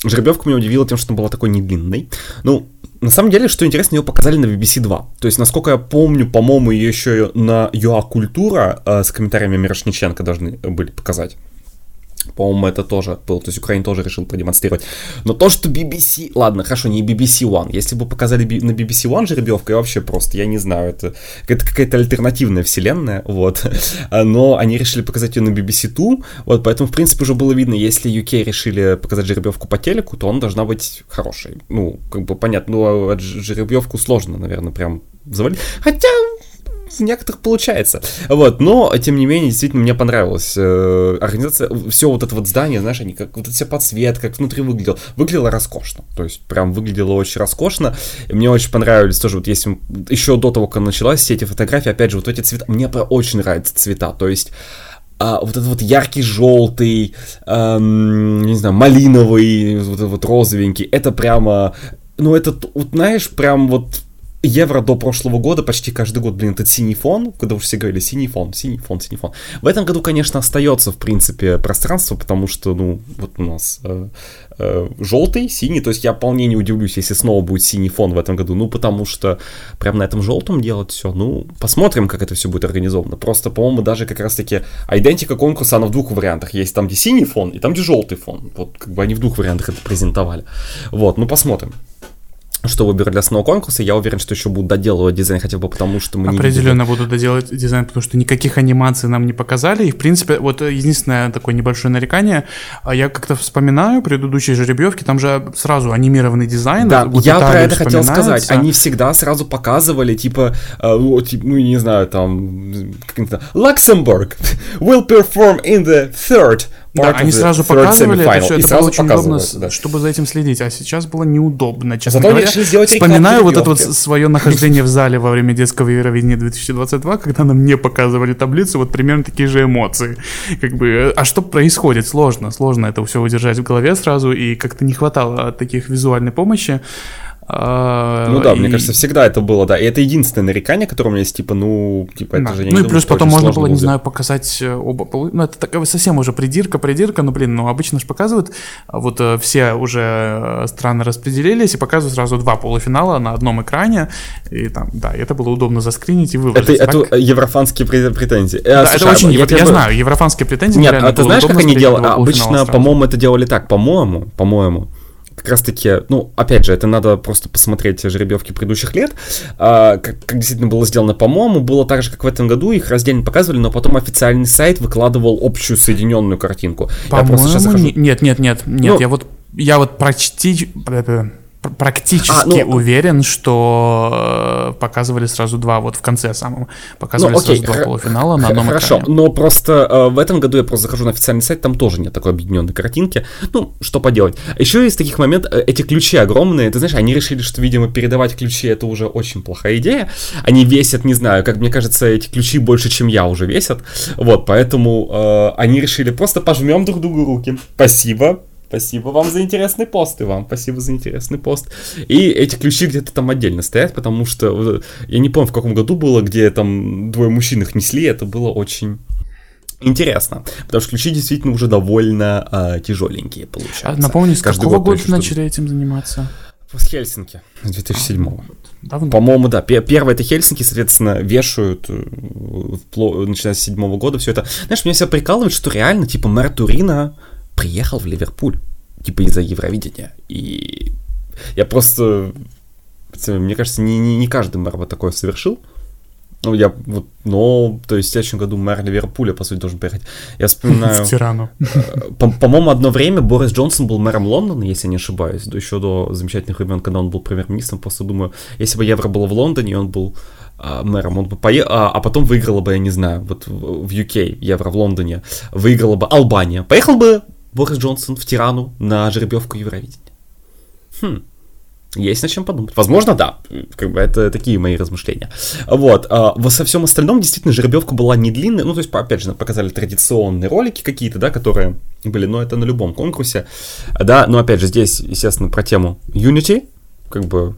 жеребьевка меня удивила тем, что она была такой недлинной. Ну, на самом деле, что интересно, ее показали на BBC 2. То есть, насколько я помню, по-моему, ее еще на ЮА Культура а, с комментариями Мирошниченко должны были показать. По-моему, это тоже был, то есть Украина тоже решил продемонстрировать. Но то, что BBC, ладно, хорошо, не BBC One. Если бы показали на BBC One жеребьевку, я вообще просто, я не знаю, это, это какая-то альтернативная вселенная, вот. А, Но они решили показать ее на BBC Two, вот, поэтому, в принципе, уже было видно, если UK решили показать жеребьевку по телеку, то она должна быть хорошей. Ну, как бы понятно, ну, а ж- жеребьевку сложно, наверное, прям завалить. Хотя, у некоторых получается. Вот, но, тем не менее, действительно, мне понравилась э, организация, все вот это вот здание, знаешь, они как, вот эта вся подсветка, как внутри выглядело, выглядело роскошно, то есть прям выглядело очень роскошно, и мне очень понравились тоже, вот если еще до того, как началась все эти фотографии, опять же, вот эти цвета, мне очень нравятся цвета, то есть а, вот этот вот яркий желтый, эм, не знаю, малиновый, вот этот вот розовенький, это прямо, ну это, вот знаешь, прям вот евро до прошлого года почти каждый год, блин, этот синий фон, когда уже все говорили синий фон, синий фон, синий фон. В этом году, конечно, остается, в принципе, пространство, потому что, ну, вот у нас э, э, желтый, синий, то есть я вполне не удивлюсь, если снова будет синий фон в этом году, ну, потому что прям на этом желтом делать все, ну, посмотрим, как это все будет организовано. Просто, по-моему, даже как раз-таки идентика конкурса, она в двух вариантах. Есть там, где синий фон, и там, где желтый фон. Вот, как бы они в двух вариантах это презентовали. Вот, ну, посмотрим что выберу для основного конкурса. Я уверен, что еще будут доделывать дизайн, хотя бы потому, что мы Определенно не будут доделать дизайн, потому что никаких анимаций нам не показали. И, в принципе, вот единственное такое небольшое нарекание, а я как-то вспоминаю предыдущие жеребьевки, там же сразу анимированный дизайн. Да, вот я про это хотел сказать. Они всегда сразу показывали, типа, э, ну, не знаю, там, Luxembourg will perform in the third да, они сразу показывали это все, это было очень удобно, да. чтобы за этим следить, а сейчас было неудобно, честно Зато говоря. Вспоминаю вот это вот свое нахождение в зале во время детского Евровидения 2022, когда нам не показывали таблицу, вот примерно такие же эмоции. Как бы, а что происходит? Сложно, сложно это все удержать в голове сразу, и как-то не хватало таких визуальной помощи. А, ну да, и... мне кажется, всегда это было, да. И это единственное нарекание, которое у меня есть, типа, ну, типа, это да. же я Ну и плюс потом можно было, не знаю, показать э, оба Ну, это такая совсем уже придирка, придирка, ну, блин, ну, обычно же показывают, а вот э, все уже э, страны распределились и показывают сразу два полуфинала на одном экране, и там, да, это было удобно заскринить и выложить. Это, так... это еврофанские претензии. Да, Слушай, это очень, я, я, я знаю, еврофанские претензии. Нет, а ты знаешь, как они делали? Обычно, по-моему, это делали так, по-моему, по-моему, как раз-таки, ну, опять же, это надо просто посмотреть жеребьевки предыдущих лет, а, как, как действительно было сделано, по-моему, было так же, как в этом году, их раздельно показывали, но потом официальный сайт выкладывал общую соединенную картинку. По-моему, нет, нет, нет, нет, ну, я вот, я вот почти практически а, ну, уверен, что э, показывали сразу два, вот в конце самом, показывали ну, окей, сразу два полуфинала на одном Хорошо, экране. но просто э, в этом году я просто захожу на официальный сайт, там тоже нет такой объединенной картинки. Ну, что поделать. Еще есть таких моментов, э, эти ключи огромные, ты знаешь, они решили, что, видимо, передавать ключи это уже очень плохая идея. Они весят, не знаю, как мне кажется, эти ключи больше, чем я уже весят. Вот, поэтому э, они решили просто пожмем друг другу руки. Спасибо, Спасибо вам за интересный пост, и вам спасибо за интересный пост. И эти ключи где-то там отдельно стоят, потому что я не помню, в каком году было, где там двое мужчин их несли, это было очень интересно, потому что ключи действительно уже довольно а, тяжеленькие получаются. А напомни, с Каждый какого года начали этим заниматься? С Хельсинки, с 2007 -го. Давно. По-моему, да. Первое это Хельсинки, соответственно, вешают, э, начиная с седьмого года все это. Знаешь, меня все прикалывает, что реально, типа, мэр Турина приехал в Ливерпуль, типа из-за Евровидения. И я просто, мне кажется, не, не, не каждый мэр вот такое совершил. Ну, я вот, но, то есть в следующем году мэр Ливерпуля, по сути, должен приехать. Я вспоминаю... В Тирану. Э, по-моему, одно время Борис Джонсон был мэром Лондона, если я не ошибаюсь, до еще до замечательных времен, когда он был премьер-министром. Просто думаю, если бы Евро было в Лондоне, он был а, мэром, он бы поехал, а, а потом выиграла бы, я не знаю, вот в UK, Евро в Лондоне, выиграла бы Албания. Поехал бы Борис Джонсон в Тирану на жеребьевку Евровидения. Хм. Есть над чем подумать. Возможно, да. Как бы это такие мои размышления. Вот. А, во всем остальном действительно жеребьевка была не длинная. Ну, то есть, опять же, показали традиционные ролики какие-то, да, которые были, но это на любом конкурсе. Да, но опять же, здесь, естественно, про тему Unity, как бы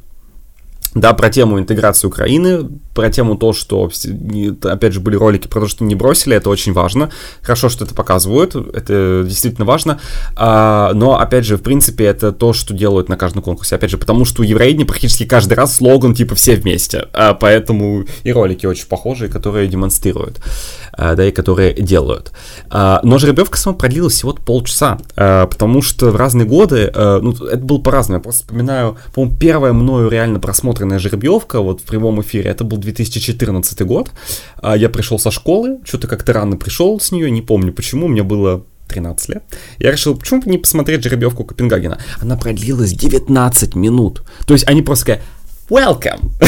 да, про тему интеграции Украины, про тему то, что, опять же, были ролики про то, что не бросили, это очень важно. Хорошо, что это показывают, это действительно важно. А, но, опять же, в принципе, это то, что делают на каждом конкурсе. Опять же, потому что у Евровидения практически каждый раз слоган типа «все вместе». А, поэтому и ролики очень похожие, которые демонстрируют, а, да, и которые делают. А, но жеребьевка сама продлилась всего полчаса, а, потому что в разные годы, а, ну, это было по-разному. Я просто вспоминаю, по-моему, первое мною реально просмотр просмотренная жеребьевка вот в прямом эфире, это был 2014 год. А, я пришел со школы, что-то как-то рано пришел с нее, не помню почему, мне было 13 лет. Я решил, почему бы не посмотреть жеребьевку Копенгагена. Она продлилась 19 минут. То есть они просто сказали, Welcome.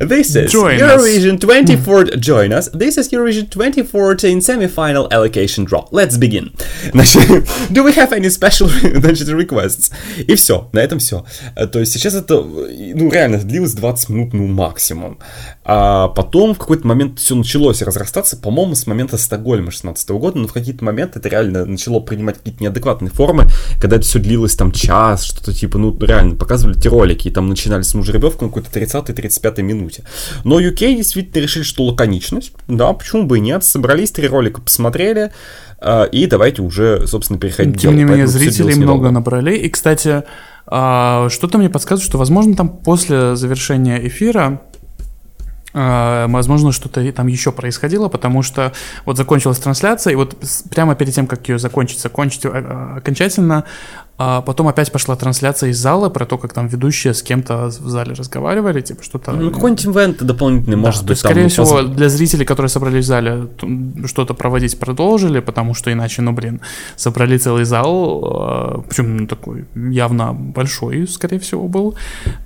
this is Join Eurovision 2014. Join us. This is Eurovision 2014 semi-final allocation draw. Let's begin. Значит, do we have any special значит, requests? И все, на этом все. То есть сейчас это, ну, реально длилось 20 минут, ну, максимум. А потом в какой-то момент все началось разрастаться, по-моему, с момента Стокгольма 16 года, но в какие-то моменты это реально начало принимать какие-то неадекватные формы, когда это все длилось там час, что-то типа, ну, реально, показывали эти ролики, и там начинали с жеребьевку на какой-то 30-35 минуте. Но UK действительно решили, что лаконичность, да, почему бы и нет, собрались, три ролика посмотрели, э, и давайте уже, собственно, переходить Тем не менее, зрителей много набрали, и, кстати, э, что-то мне подсказывает, что, возможно, там после завершения эфира а, возможно, что-то там еще происходило, потому что вот закончилась трансляция, и вот прямо перед тем, как ее закончить, закончить а, окончательно, а потом опять пошла трансляция из зала про то, как там ведущие с кем-то в зале разговаривали, типа что-то... Ну, какой-нибудь ивент дополнительный, может да, быть, то скорее всего, поз... для зрителей, которые собрались в зале, что-то проводить продолжили, потому что иначе, ну, блин, собрали целый зал, причем ну, такой явно большой, скорее всего, был,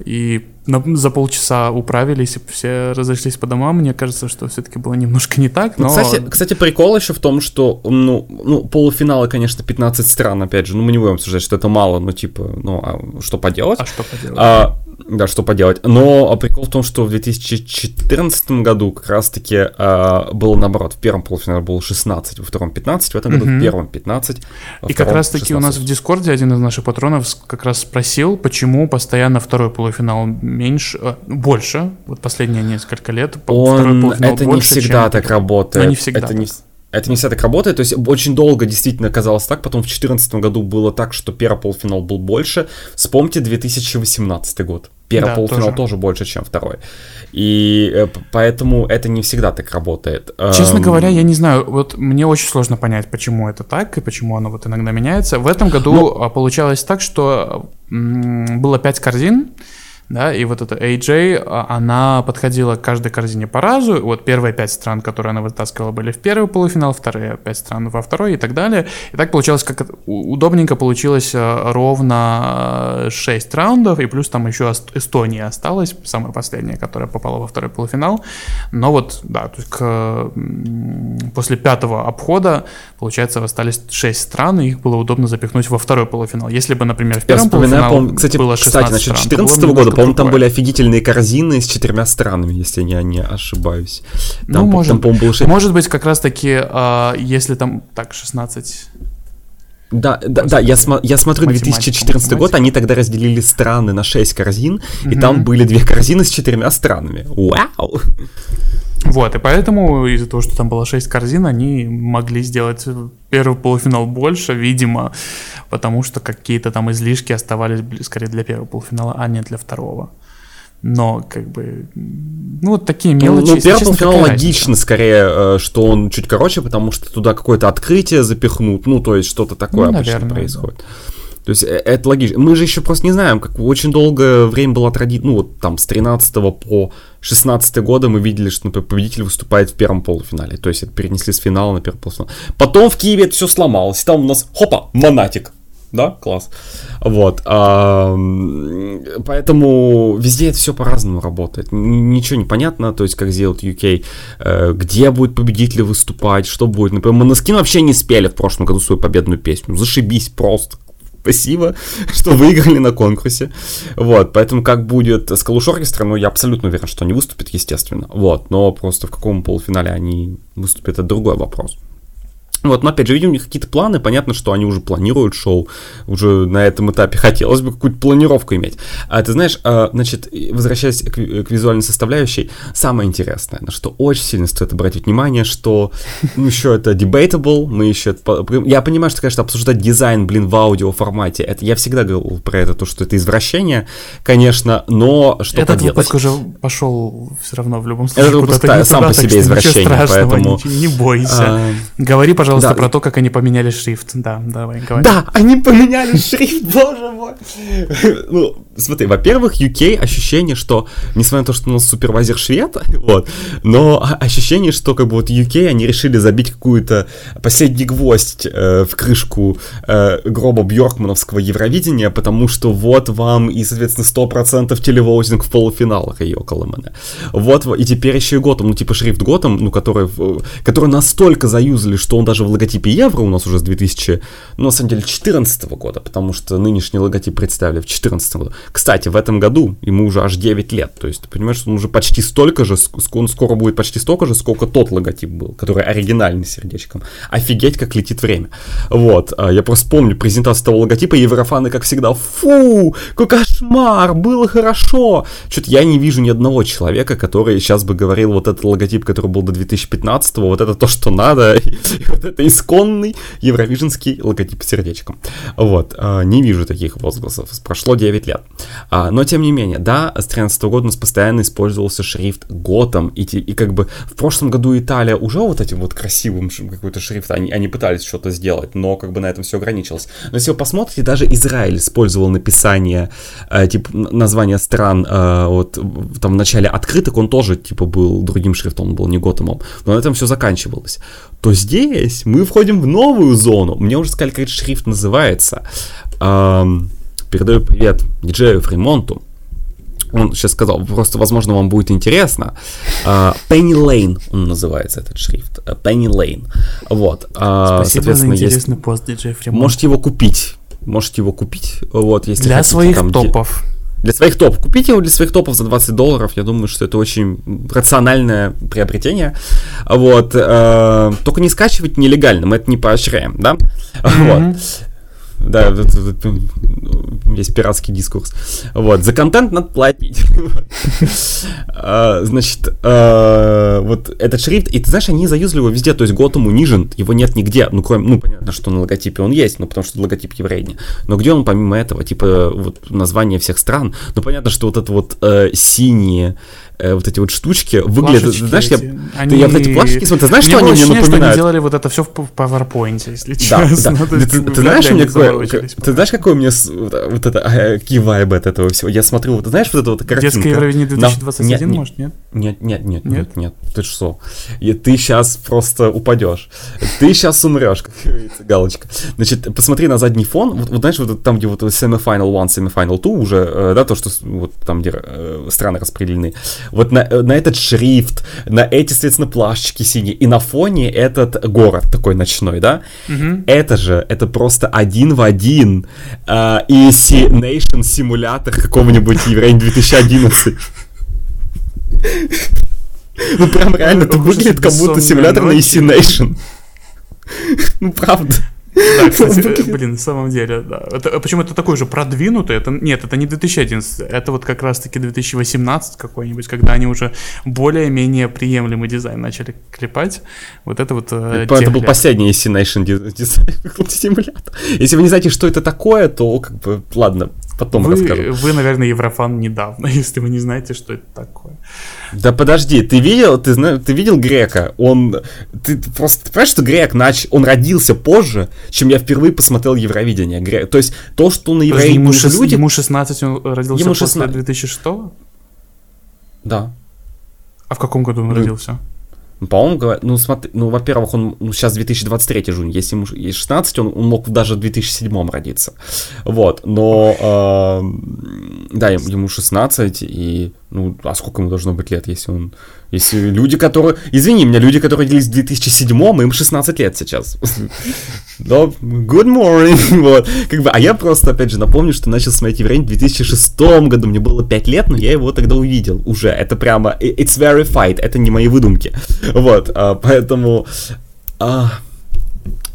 и за полчаса управились, и все разошлись по домам. Мне кажется, что все-таки было немножко не так. Ну, но... Кстати, кстати, прикол еще в том, что ну, ну, полуфиналы, конечно, 15 стран, опять же. Ну, мы не будем обсуждать, что это мало, но типа, ну, а что поделать? А что поделать? А, да, что поделать. Но прикол в том, что в 2014 году как раз-таки а, было наоборот. В первом полуфинале было 16, во втором 15, в этом году угу. в первом 15. И как раз-таки у нас в Дискорде один из наших патронов как раз спросил, почему постоянно второй полуфинал меньше, э, больше, вот последние несколько лет. Он, это больше, не всегда чем... так работает. Но не всегда. Это так. не, это не всегда так работает, то есть очень долго действительно казалось так, потом в 2014 году было так, что первый полуфинал был больше. Вспомните 2018 год. Первый да, полуфинал тоже. тоже больше, чем второй. И э, поэтому это не всегда так работает. Честно эм... говоря, я не знаю, вот мне очень сложно понять, почему это так и почему оно вот иногда меняется. В этом году Но... Ну, получалось так, что было 5 корзин, да, и вот эта AJ, а, она подходила к каждой корзине по разу, вот первые пять стран, которые она вытаскивала, были в первый полуфинал, вторые пять стран во второй и так далее, и так получалось, как удобненько получилось э, ровно 6 раундов, и плюс там еще Эстония осталась, самая последняя, которая попала во второй полуфинал, но вот, да, то есть к, после пятого обхода, получается, остались 6 стран, и их было удобно запихнуть во второй полуфинал, если бы, например, в первом полуфинале было 16 кстати, значит, 14 года, по-моему, там были офигительные корзины с четырьмя странами, если я не ошибаюсь. Ну, там, ну, может, там, был 6... может быть, как раз-таки, э, если там, так, 16... Да, да, да, я, см- я смотрю 2014 год, они тогда разделили страны на 6 корзин, mm-hmm. и там были две корзины с четырьмя странами. Вау! Вот, и поэтому из-за того, что там было 6 корзин, они могли сделать первый полуфинал больше, видимо, потому что какие-то там излишки оставались скорее для первого полуфинала, а не для второго. Но, как бы, ну, вот такие ну, мелочи. Ну, первый полуфинал логично, скорее, э, что он чуть короче, потому что туда какое-то открытие запихнут, ну, то есть что-то такое ну, обычно наверное, происходит. Да. То есть э, это логично. Мы же еще просто не знаем, как очень долгое время была традиция, ну вот там с 13 по 16 года мы видели, что, например, победитель выступает в первом полуфинале. То есть это перенесли с финала на первый полуфинал. Потом в Киеве это все сломалось. Там у нас, хопа, монатик. Да, класс. Вот. А, поэтому везде это все по-разному работает. Ничего не понятно, то есть как сделать UK, э, где будет победитель выступать, что будет. Например, Моноскин вообще не спели в прошлом году свою победную песню. Зашибись просто спасибо, что выиграли на конкурсе. Вот, поэтому как будет с Калуш Оркестра, ну, я абсолютно уверен, что они выступят, естественно. Вот, но просто в каком полуфинале они выступят, это другой вопрос. Вот, но опять же, видим у них какие-то планы, понятно, что они уже планируют шоу, уже на этом этапе хотелось бы какую-то планировку иметь. А ты знаешь, а, значит, возвращаясь к, к визуальной составляющей, самое интересное, на что очень сильно стоит обратить внимание, что ну, еще это debatable, мы еще... Это, я понимаю, что, конечно, обсуждать дизайн, блин, в аудио формате, это я всегда говорил про это, то, что это извращение, конечно, но что Этот поделать? выпуск уже пошел все равно в любом случае. Этот выпуск сам по себе извращение, поэтому... Не бойся. А... Говори, пожалуйста, пожалуйста, да. про то, как они поменяли шрифт. Да, давай, говори. Да, они поменяли шрифт, боже мой. Ну, смотри, во-первых, UK ощущение, что, несмотря на то, что у нас супервайзер швед, вот, но ощущение, что как бы вот UK, они решили забить какую-то последний гвоздь э, в крышку э, гроба Бьоркмановского Евровидения, потому что вот вам и, соответственно, 100% телевоутинг в полуфиналах ее около меня. Вот, и теперь еще и Готом, ну, типа шрифт Готом, ну, который, который настолько заюзали, что он даже в логотипе Евро у нас уже с 2000, ну, на самом деле, 2014 года, потому что нынешний логотип представили в 2014 году. Кстати, в этом году ему уже аж 9 лет, то есть ты понимаешь, что он уже почти столько же, он скоро будет почти столько же, сколько тот логотип был, который оригинальный сердечком. Офигеть, как летит время. Вот, а, я просто помню презентацию того логотипа, и еврофаны, как всегда, фу, какой кошмар, было хорошо. Что-то я не вижу ни одного человека, который сейчас бы говорил, вот этот логотип, который был до 2015 вот это то, что надо, и вот это исконный евровиженский логотип сердечком. Вот, а, не вижу таких возгласов, прошло 9 лет. А, но, тем не менее, да, с 13 года у нас постоянно использовался шрифт Готом, и, и как бы в прошлом году Италия уже вот этим вот красивым какой-то шрифт, они, они пытались что-то сделать, но как бы на этом все ограничилось. Но если вы посмотрите, даже Израиль использовал написание, э, типа, названия стран, э, вот там в начале открыток, он тоже, типа, был другим шрифтом, он был не Gotham'ом, но на этом все заканчивалось. То здесь мы входим в новую зону. Мне уже сказали, как этот шрифт называется. Эм, передаю привет диджею Фримонту. Он сейчас сказал, просто, возможно, вам будет интересно. Uh, Penny Lane он называется, этот шрифт. Uh, Penny Lane. Вот. Uh, Спасибо за интересный есть... пост, диджей Фримонт. Можете его купить. Можете его купить. Вот, если Для хотите, своих там, топов. Для своих топов. Купите его для своих топов за 20 долларов. Я думаю, что это очень рациональное приобретение. Вот. Э, только не скачивать нелегально, мы это не поощряем, да? Mm-hmm. Вот. Да, есть пиратский дискурс. Вот, за контент надо платить. А, значит, а, вот этот шрифт, и ты знаешь, они заюзали его везде, то есть Готэм унижен, его нет нигде, ну, кроме, ну, понятно, что на логотипе он есть, ну, потому что логотип еврейни, но где он помимо этого, типа, вот название всех стран, ну, понятно, что вот это вот э, синие э, вот эти вот штучки выглядят, Плашечки знаешь, я, они... я вот эти плашечки смотрю, ты знаешь, мне что они мне напоминают? что они делали вот это все в PowerPoint, если да, честно. Да. Ты, ты, ты знаешь, мне какой, ты знаешь, какой у меня вот это, какие вайбы от этого всего? Я смотрю, вот, знаешь, вот это вот картинка. Детское Евровидение 2021, На... может, нет? Нет, нет, нет, нет, нет, ты что? И ты сейчас просто упадешь. Ты сейчас умрешь, как говорится, галочка. Значит, посмотри на задний фон, вот, вот знаешь, вот там, где вот semifinal 1, semifinal 2 уже, э, да, то, что вот там, где э, страны распределены. Вот на, э, на этот шрифт, на эти, соответственно, плашечки синие, и на фоне этот город такой ночной, да? Угу. Это же, это просто один в один э, ESC Nation симулятор какого-нибудь Еврей 2011. Ну прям реально, это выглядит как будто симулятор на EC Nation. Ну правда. Да, кстати, блин, на самом деле, да. Это, почему это такой же продвинутый? Это, нет, это не 2011, это вот как раз-таки 2018 какой-нибудь, когда они уже более-менее приемлемый дизайн начали клепать. Вот это вот э, Это, это был последний EC Nation симулятор. Если вы не знаете, что это такое, то как бы, ладно, потом вы, расскажу. Вы, наверное, Еврофан недавно, если вы не знаете, что это такое. Да подожди, ты видел, ты, ты видел Грека? Он, ты просто, ты понимаешь, что Грек, нач, он родился позже, чем я впервые посмотрел Евровидение. Грек, то есть то, что на Евровидении ему, шест, люди... ему 16, он родился ему 16... после 2006 Да. А в каком году он ну, родился? По-моему, ну, смотри, ну, во-первых, он ну, сейчас 2023 жунь, если ему есть 16, он, он мог даже в 2007 родиться. Вот, но, э, да, ему 16, и, ну, а сколько ему должно быть лет, если он, если люди, которые, извини меня, люди, которые родились в 2007, им 16 лет сейчас. Да, good morning, вот, как бы, а я просто, опять же, напомню, что начал смотреть Еврейн в 2006 году, мне было 5 лет, но я его тогда увидел уже, это прямо, it's verified, это не мои выдумки, вот, а, поэтому... А,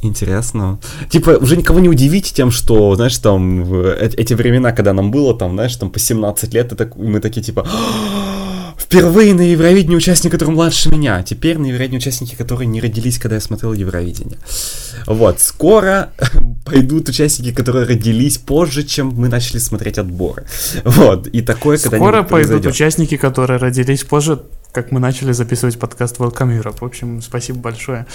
Интересно. Типа, уже никого не удивить тем, что, знаешь, там, в эти времена, когда нам было, там, знаешь, там, по 17 лет, и так, мы такие, типа, «А, Впервые на Евровидении участник, который младше меня. Теперь на Евровидении участники, которые не родились, когда я смотрел Евровидение. Вот, скоро пойдут участники, которые родились позже, чем мы начали смотреть отборы. Вот, и такое когда Скоро пойдут произойдет. участники, которые родились позже, как мы начали записывать подкаст Welcome Europe. В общем, спасибо большое.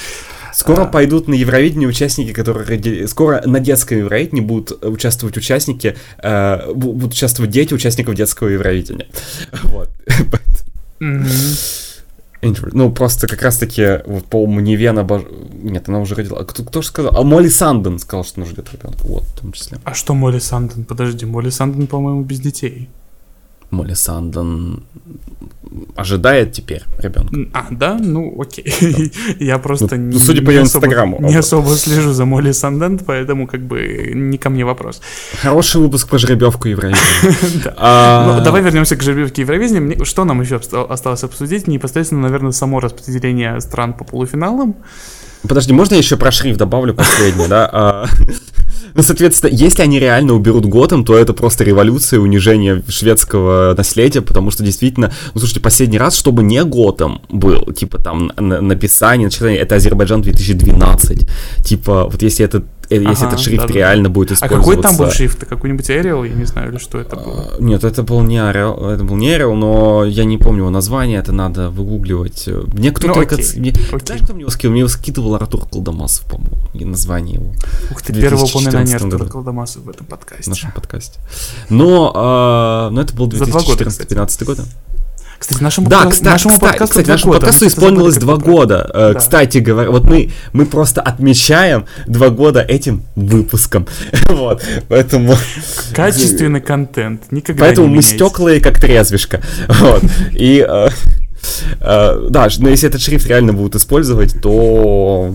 Скоро а... пойдут на Евровидение участники, которые родились... Скоро на детском Евровидении будут участвовать участники, э, будут участвовать дети участников детского Евровидения. Вот. Ну, просто как раз-таки, вот, по-моему, Невена бож... Нет, она уже родила. Кто, кто же сказал? А Молли Санден сказал, что она ждет ребенка. Вот, в том числе. А что Молли Санден? Подожди, Молли Санден, по-моему, без детей. Молли Санден ожидает теперь ребенка. А, да? Ну, окей. Да. Я просто ну, не, судя по ее инстаграму. Не особо слежу за Молли Сандент, поэтому как бы не ко мне вопрос. Хороший выпуск по жеребьевку Евровидения. А, ну, давай вернемся к жеребьевке Евровидения. Что нам еще осталось обсудить? Непосредственно, наверное, само распределение стран по полуфиналам. Подожди, можно я еще про шрифт добавлю последнее, да? Ну, соответственно, если они реально уберут Готэм, то это просто революция, унижение шведского наследия, потому что действительно, ну, слушайте, последний раз, чтобы не Готэм был, типа там написание, начинание, это Азербайджан 2012. Типа, вот если это Э, если ага, этот шрифт да, реально да. будет использоваться. А какой там был шрифт? Какой-нибудь Arial? Я не знаю, или что это было? А, нет, это был не Arial, это был не Arial, но я не помню его название, это надо выгугливать. Мне кто-то... Ну, окей, мне... окей. Знаешь, кто мне его скинул? Мне его скидывал Артур Колдомасов, по-моему, название его. Ух ты, первое упоминание Артура Колдомасова в этом подкасте. В нашем подкасте. Но, э, но это был 2014-2015 год. Кстати, нашему, да, под... кстати, нашему кстати, подкасту, кстати, нашему года. подкасту исполнилось два года. Э, да. Кстати говоря, вот мы, мы просто отмечаем два года этим выпуском. вот, поэтому... Качественный контент, никогда Поэтому не мы стеклые, как трезвишка. вот, и... Э, э, да, но если этот шрифт реально будут использовать, то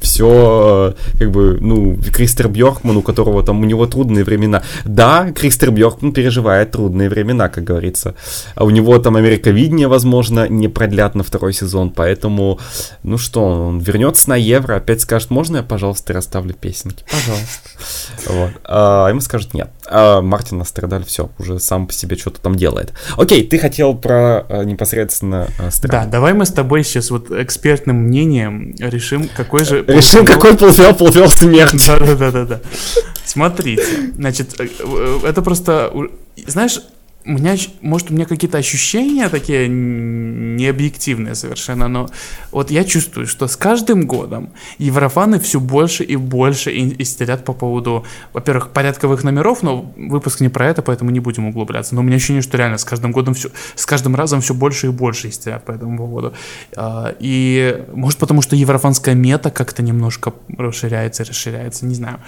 все, как бы, ну, Кристер Бьоркман, у которого там, у него трудные времена. Да, Кристер Бьоркман переживает трудные времена, как говорится. А у него там Америковидение, возможно, не продлят на второй сезон, поэтому, ну что, он вернется на Евро, опять скажет, можно я, пожалуйста, расставлю песенки? Пожалуйста. Вот. А ему скажет нет. А Мартин Астрадаль все, уже сам по себе что-то там делает. Окей, ты хотел про а, непосредственно а, Да, давай мы с тобой сейчас вот экспертным мнением решим, какой же Решим, какой полуфинал, полуфинал смерти. Да-да-да-да. Смотрите, значит, э, э, это просто, знаешь, у меня, может, у меня какие-то ощущения такие необъективные совершенно, но вот я чувствую, что с каждым годом еврофаны все больше и больше истерят по поводу, во-первых, порядковых номеров, но выпуск не про это, поэтому не будем углубляться. Но у меня ощущение, что реально с каждым годом все, с каждым разом все больше и больше истерят по этому поводу. А, и может потому, что еврофанская мета как-то немножко расширяется, расширяется, не знаю.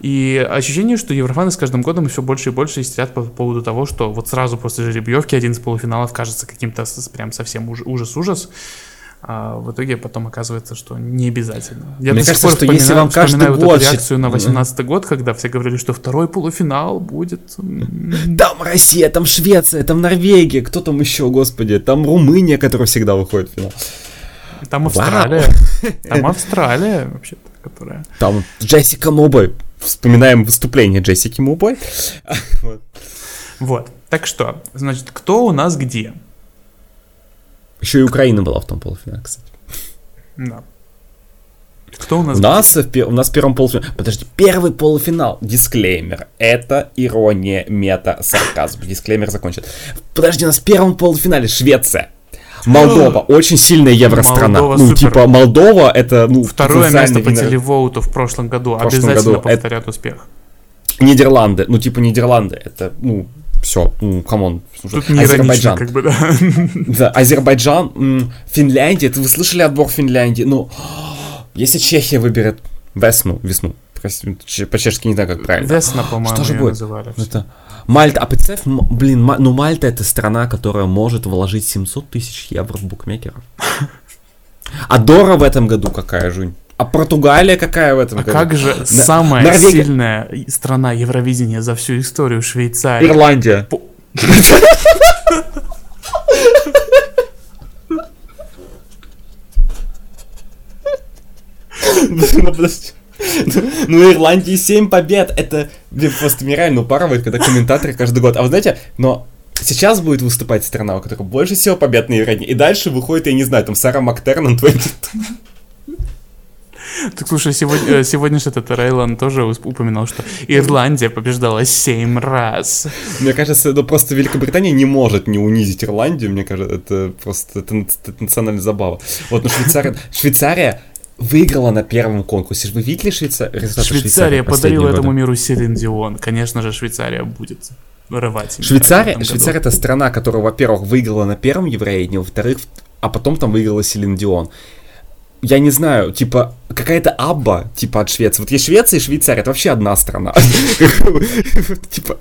И ощущение, что еврофаны с каждым годом все больше и больше истерят по поводу того, что вот сразу после жеребьевки один из полуфиналов кажется каким-то прям совсем ужас-ужас. А в итоге потом оказывается, что не обязательно. Я Мне кажется, что если вам каждый год... Вот реакцию на 18 год, когда все говорили, что второй полуфинал будет... Там Россия, там Швеция, там Норвегия, кто там еще, господи, там Румыния, которая всегда выходит в финал. Там Австралия. Там Австралия, вообще-то, которая... Там Джессика Мобой. Вспоминаем выступление Джессики Мобой. Вот. Так что, значит, кто у нас где? Еще и Украина была в том полуфинале, кстати. Да. Кто у нас? У нас, в, у нас в первом полуфинале... Подожди, первый полуфинал. Дисклеймер. Это ирония, мета, сарказм. Дисклеймер закончен. Подожди, у нас в первом полуфинале Швеция. Молдова, очень сильная евространа. Молдова, ну, супер. типа, Молдова это, ну, Второе место по телевоуту в прошлом году. В прошлом Обязательно году повторят это... успех. Нидерланды, ну, типа, Нидерланды, это, ну, все, ну, come on. Тут не Азербайджан. как бы, да. Да, Азербайджан, Финляндия, вы слышали отбор Финляндии? Ну, если Чехия выберет весну, весну, по-чешски не знаю, как правильно. Весна, по-моему, Что же будет? называли. Это... Мальта, а представь, блин, ну Мальта это страна, которая может вложить 700 тысяч евро в букмекеров. А Дора в этом году какая, Жунь? А Португалия какая в этом а году? как же На... самая Норвегия... сильная страна Евровидения за всю историю Швейцария? Ирландия. Ну, Ирландии 7 побед. Это просто меня реально упарывает, когда комментаторы каждый год. А вы знаете, но сейчас будет выступать страна, у которой больше всего побед на Евровидении, и дальше выходит, я не знаю, там Сара Мактернан, Так слушай, сегодня, э, сегодня же этот Рейлан тоже упоминал, что Ирландия побеждала семь раз. Мне кажется, ну просто Великобритания не может не унизить Ирландию, мне кажется, это просто это, это национальная забава. Вот, но Швейцария, Швейцария выиграла на первом конкурсе. Вы видели Швейца... результаты Швейцария? Швейцария подарила года? этому миру Селин Дион. Конечно же, Швейцария будет вырывать. Швейцария, Швейцария это страна, которая, во-первых, выиграла на первом Евровидении, во-вторых, а потом там выиграла Селин Дион я не знаю, типа, какая-то Абба, типа, от Швеции. Вот есть Швеция и Швейцария, это вообще одна страна. Типа,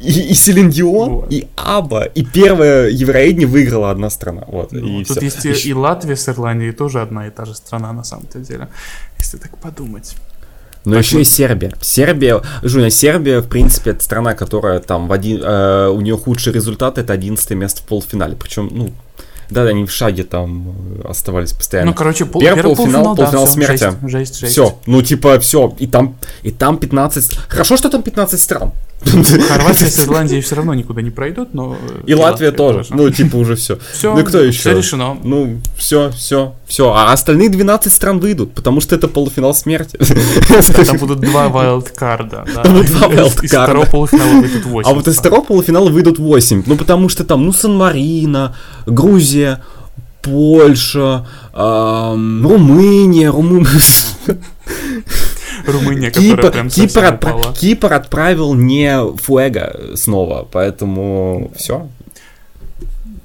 и Селин и Абба, и первое Евровидение выиграла одна страна. Вот, и Тут есть и Латвия с Ирландией, тоже одна и та же страна, на самом-то деле, если так подумать. Но так еще и Сербия. Сербия, Жуня, Сербия, в принципе, это страна, которая там в один, э, у нее худший результат, это 11 место в полуфинале. Причем, ну, да, они в шаге там э, оставались постоянно. Ну, короче, пол, первый, первый полуфинал, полуфинал да, смерти. Жесть, жесть, жесть. Все, ну типа все, и там, и там 15. Хорошо, что там 15 стран. Хорватия с Ирландией все равно никуда не пройдут, но... И, Латвия, тоже. Ну, типа, уже все. Все, ну, кто еще? Все решено. Ну, все, все, все. А остальные 12 стран выйдут, потому что это полуфинал смерти. Там будут два вайлдкарда. Там будут два вайлдкарда. Из второго полуфинала выйдут 8. А вот из второго полуфинала выйдут 8. Ну, потому что там, ну, Сан-Марино, Грузия, Польша, Румыния, Румыния. Румыния, Кипр, прям Кипр, отпра- Кипр отправил не Фуэго снова, поэтому все.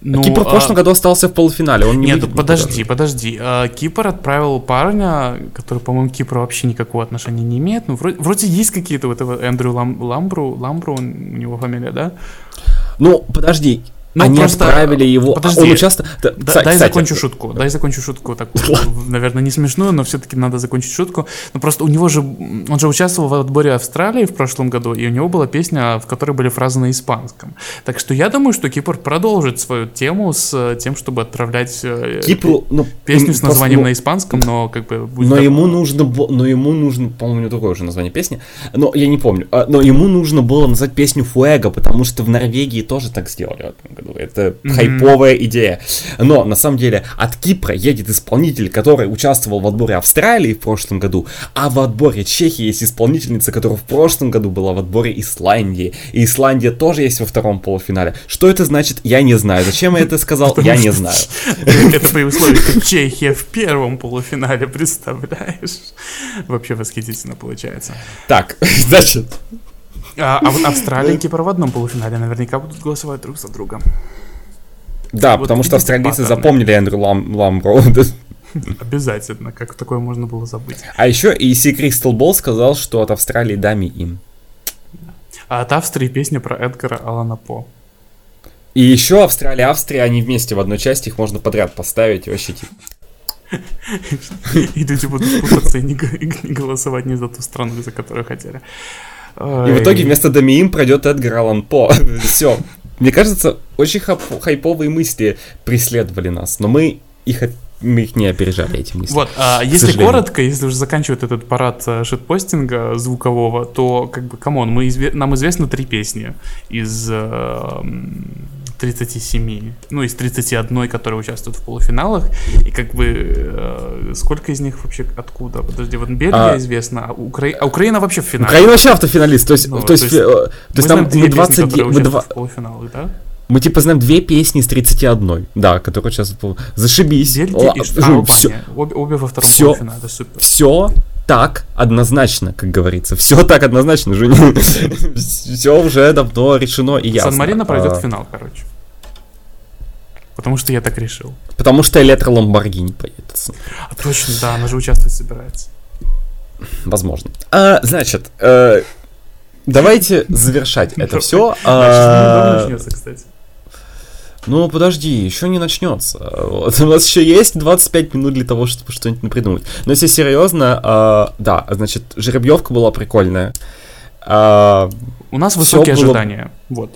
Ну, Кипр в прошлом а... году остался в полуфинале. Он не Нет, подожди, даже. подожди. А, Кипр отправил парня, который, по-моему, к Кипру вообще никакого отношения не имеет. Ну, вроде, вроде есть какие-то вот этого Эндрю Лам, Ламбру, Ламбру, у него фамилия, да? Ну, подожди, ну, Они просто... отправили его. Подожди, он участвовал. Да, дай кстати, закончу шутку. Дай закончу шутку. Такую, наверное, не смешную, но все-таки надо закончить шутку. Но просто у него же. Он же участвовал в отборе Австралии в прошлом году, и у него была песня, в которой были фразы на испанском. Так что я думаю, что Кипр продолжит свою тему с э, тем, чтобы отправлять э, Кипру, ну, песню с названием ну, на испанском, но как бы. Но ему нужно, но ему нужно, по-моему, другое уже название песни. Но я не помню. А, но ему нужно было назвать песню Фуэго, потому что в Норвегии тоже так сделали в этом году. Это хайповая идея. Но, на самом деле, от Кипра едет исполнитель, который участвовал в отборе Австралии в прошлом году, а в отборе Чехии есть исполнительница, которая в прошлом году была в отборе Исландии. И Исландия тоже есть во втором полуфинале. Что это значит, я не знаю. Зачем я это сказал, я не знаю. Это при условии, что Чехия в первом полуфинале, представляешь? Вообще восхитительно получается. Так, значит... А, а вот Австралия и Кипр в одном полуфинале наверняка будут голосовать друг за друга. Да, вот потому что австралийцы запомнили Эндрю Лам, Ламбро. Обязательно, как такое можно было забыть. А еще и Кристал Болл сказал, что от Австралии дами им. А от Австрии песня про Эдгара Алана По. И еще Австралия, Австрия, они вместе в одной части, их можно подряд поставить вообще типа. И люди будут путаться и не голосовать не за ту страну, за которую хотели. И в итоге вместо Дамиим пройдет Эдгар Алан По. Все. Мне кажется, очень хайповые мысли преследовали нас, но мы их мы их не опережали, эти мысли. Вот, а если сожалению. коротко, если уже заканчивать этот парад э, шитпостинга звукового, то, как бы, come on, мы изве- нам известно три песни из э, 37, ну, из 31, которые участвуют в полуфиналах, и как бы э, сколько из них вообще откуда? Подожди, вот Бельгия а, известна, а, Укра... а Украина вообще в финале. Украина вообще автофиналист, то есть, ну, то есть, то есть, то есть там мы 20... Песни, мы два... в полуфиналах, да? Мы типа знаем две песни из 31, да, которые сейчас... Зашибись. Бельгия и... а, все, обе, обе во втором все, полуфинале, супер. Все так однозначно, как говорится. Все так однозначно, Женя. Все уже давно решено и ясно. Сан-Марино пройдет а. финал, короче. Потому что я так решил. Потому что Электро Ламборгини поедет. А точно, да, она же участвовать собирается. Возможно. А, значит, э, давайте завершать это все. А, начнется, кстати. Ну, подожди, еще не начнется. Вот. У нас еще есть 25 минут для того, чтобы что-нибудь придумать. Но если серьезно, э, да, значит, жеребьевка была прикольная. Э, У нас высокие было... ожидания. Вот.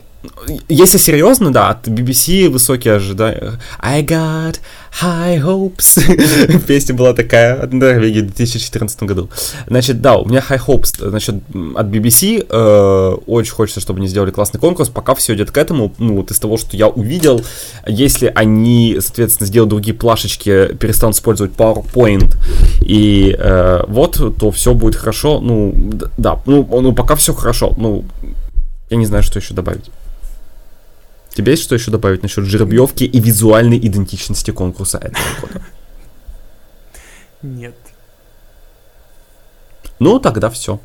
Если серьезно, да, от BBC высокие ожидания. I got high hopes. Песня была такая от Норвегии в 2014 году. Значит, да, у меня high hopes. Значит, от BBC э, очень хочется, чтобы они сделали классный конкурс. Пока все идет к этому, ну, вот из того, что я увидел, если они, соответственно, сделают другие плашечки, перестанут использовать PowerPoint и э, вот, то все будет хорошо. Ну, да, ну, ну пока все хорошо. Ну, я не знаю, что еще добавить. Тебе есть что еще добавить насчет жеребьевки и визуальной идентичности конкурса этого года? Нет. Ну, тогда все.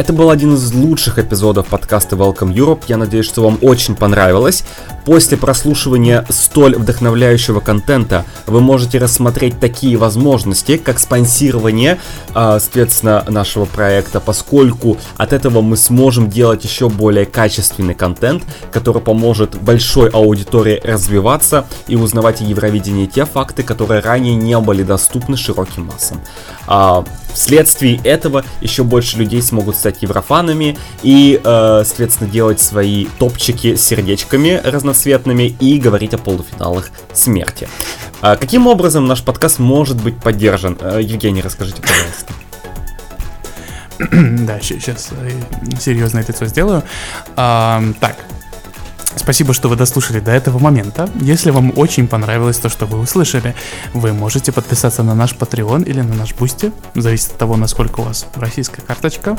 Это был один из лучших эпизодов подкаста Welcome Europe. Я надеюсь, что вам очень понравилось. После прослушивания столь вдохновляющего контента вы можете рассмотреть такие возможности, как спонсирование, а, соответственно, нашего проекта, поскольку от этого мы сможем делать еще более качественный контент, который поможет большой аудитории развиваться и узнавать о Евровидении те факты, которые ранее не были доступны широким массам. А, вследствие этого еще больше людей смогут стать еврофанами и, э, соответственно, делать свои топчики сердечками разноцветными и говорить о полуфиналах смерти. А каким образом наш подкаст может быть поддержан? Э, Евгений, расскажите, пожалуйста. Да, сейчас э, серьезно это все сделаю. А, так, Спасибо, что вы дослушали до этого момента. Если вам очень понравилось то, что вы услышали, вы можете подписаться на наш Patreon или на наш Бусти. Зависит от того, насколько у вас российская карточка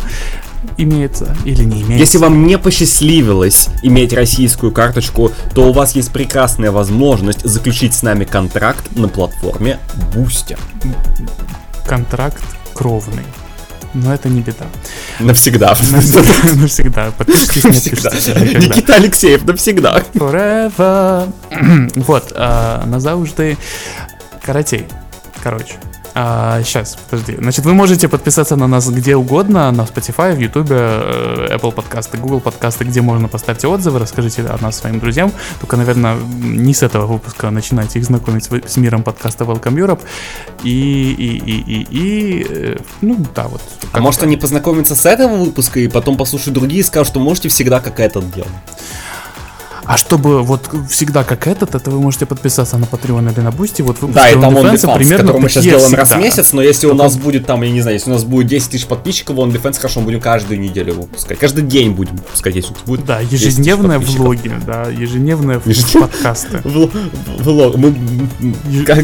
имеется или не имеется. Если вам не посчастливилось иметь российскую карточку, то у вас есть прекрасная возможность заключить с нами контракт на платформе Бусти. Контракт кровный но это не беда. Навсегда. Навсегда. Подпишитесь, не Никита Алексеев, навсегда. Forever. Вот, а, назавжди. Каратей. Короче, а, сейчас, подожди. Значит, вы можете подписаться на нас где угодно, на Spotify, в YouTube, э, Apple Подкасты, Google Подкасты, где можно поставьте отзывы, расскажите о нас своим друзьям. Только, наверное, не с этого выпуска начинайте их знакомить с миром подкаста Welcome Europe. И, и, и, и, и э, ну да, вот. А может они познакомятся с этого выпуска и потом послушают другие и скажут, что можете всегда как этот делать. А чтобы вот всегда как этот, это вы можете подписаться на Patreon или на Boosty. Вот да, и там OnlyFans, примерно который мы сейчас делаем всегда. раз в месяц, но если у нас будет там, я не знаю, если у нас будет 10 тысяч подписчиков, OnlyFans, хорошо, мы будем каждую неделю выпускать. Каждый день будем выпускать, если будет Да, ежедневные влоги, да, ежедневные подкасты. Влог. Мы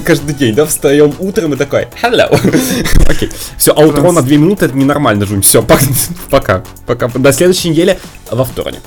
каждый день, да, встаем утром и такой, hello. Окей. Все, аутро на 2 минуты, это ненормально, Жунь. Все, пока. Пока. До следующей недели во вторник.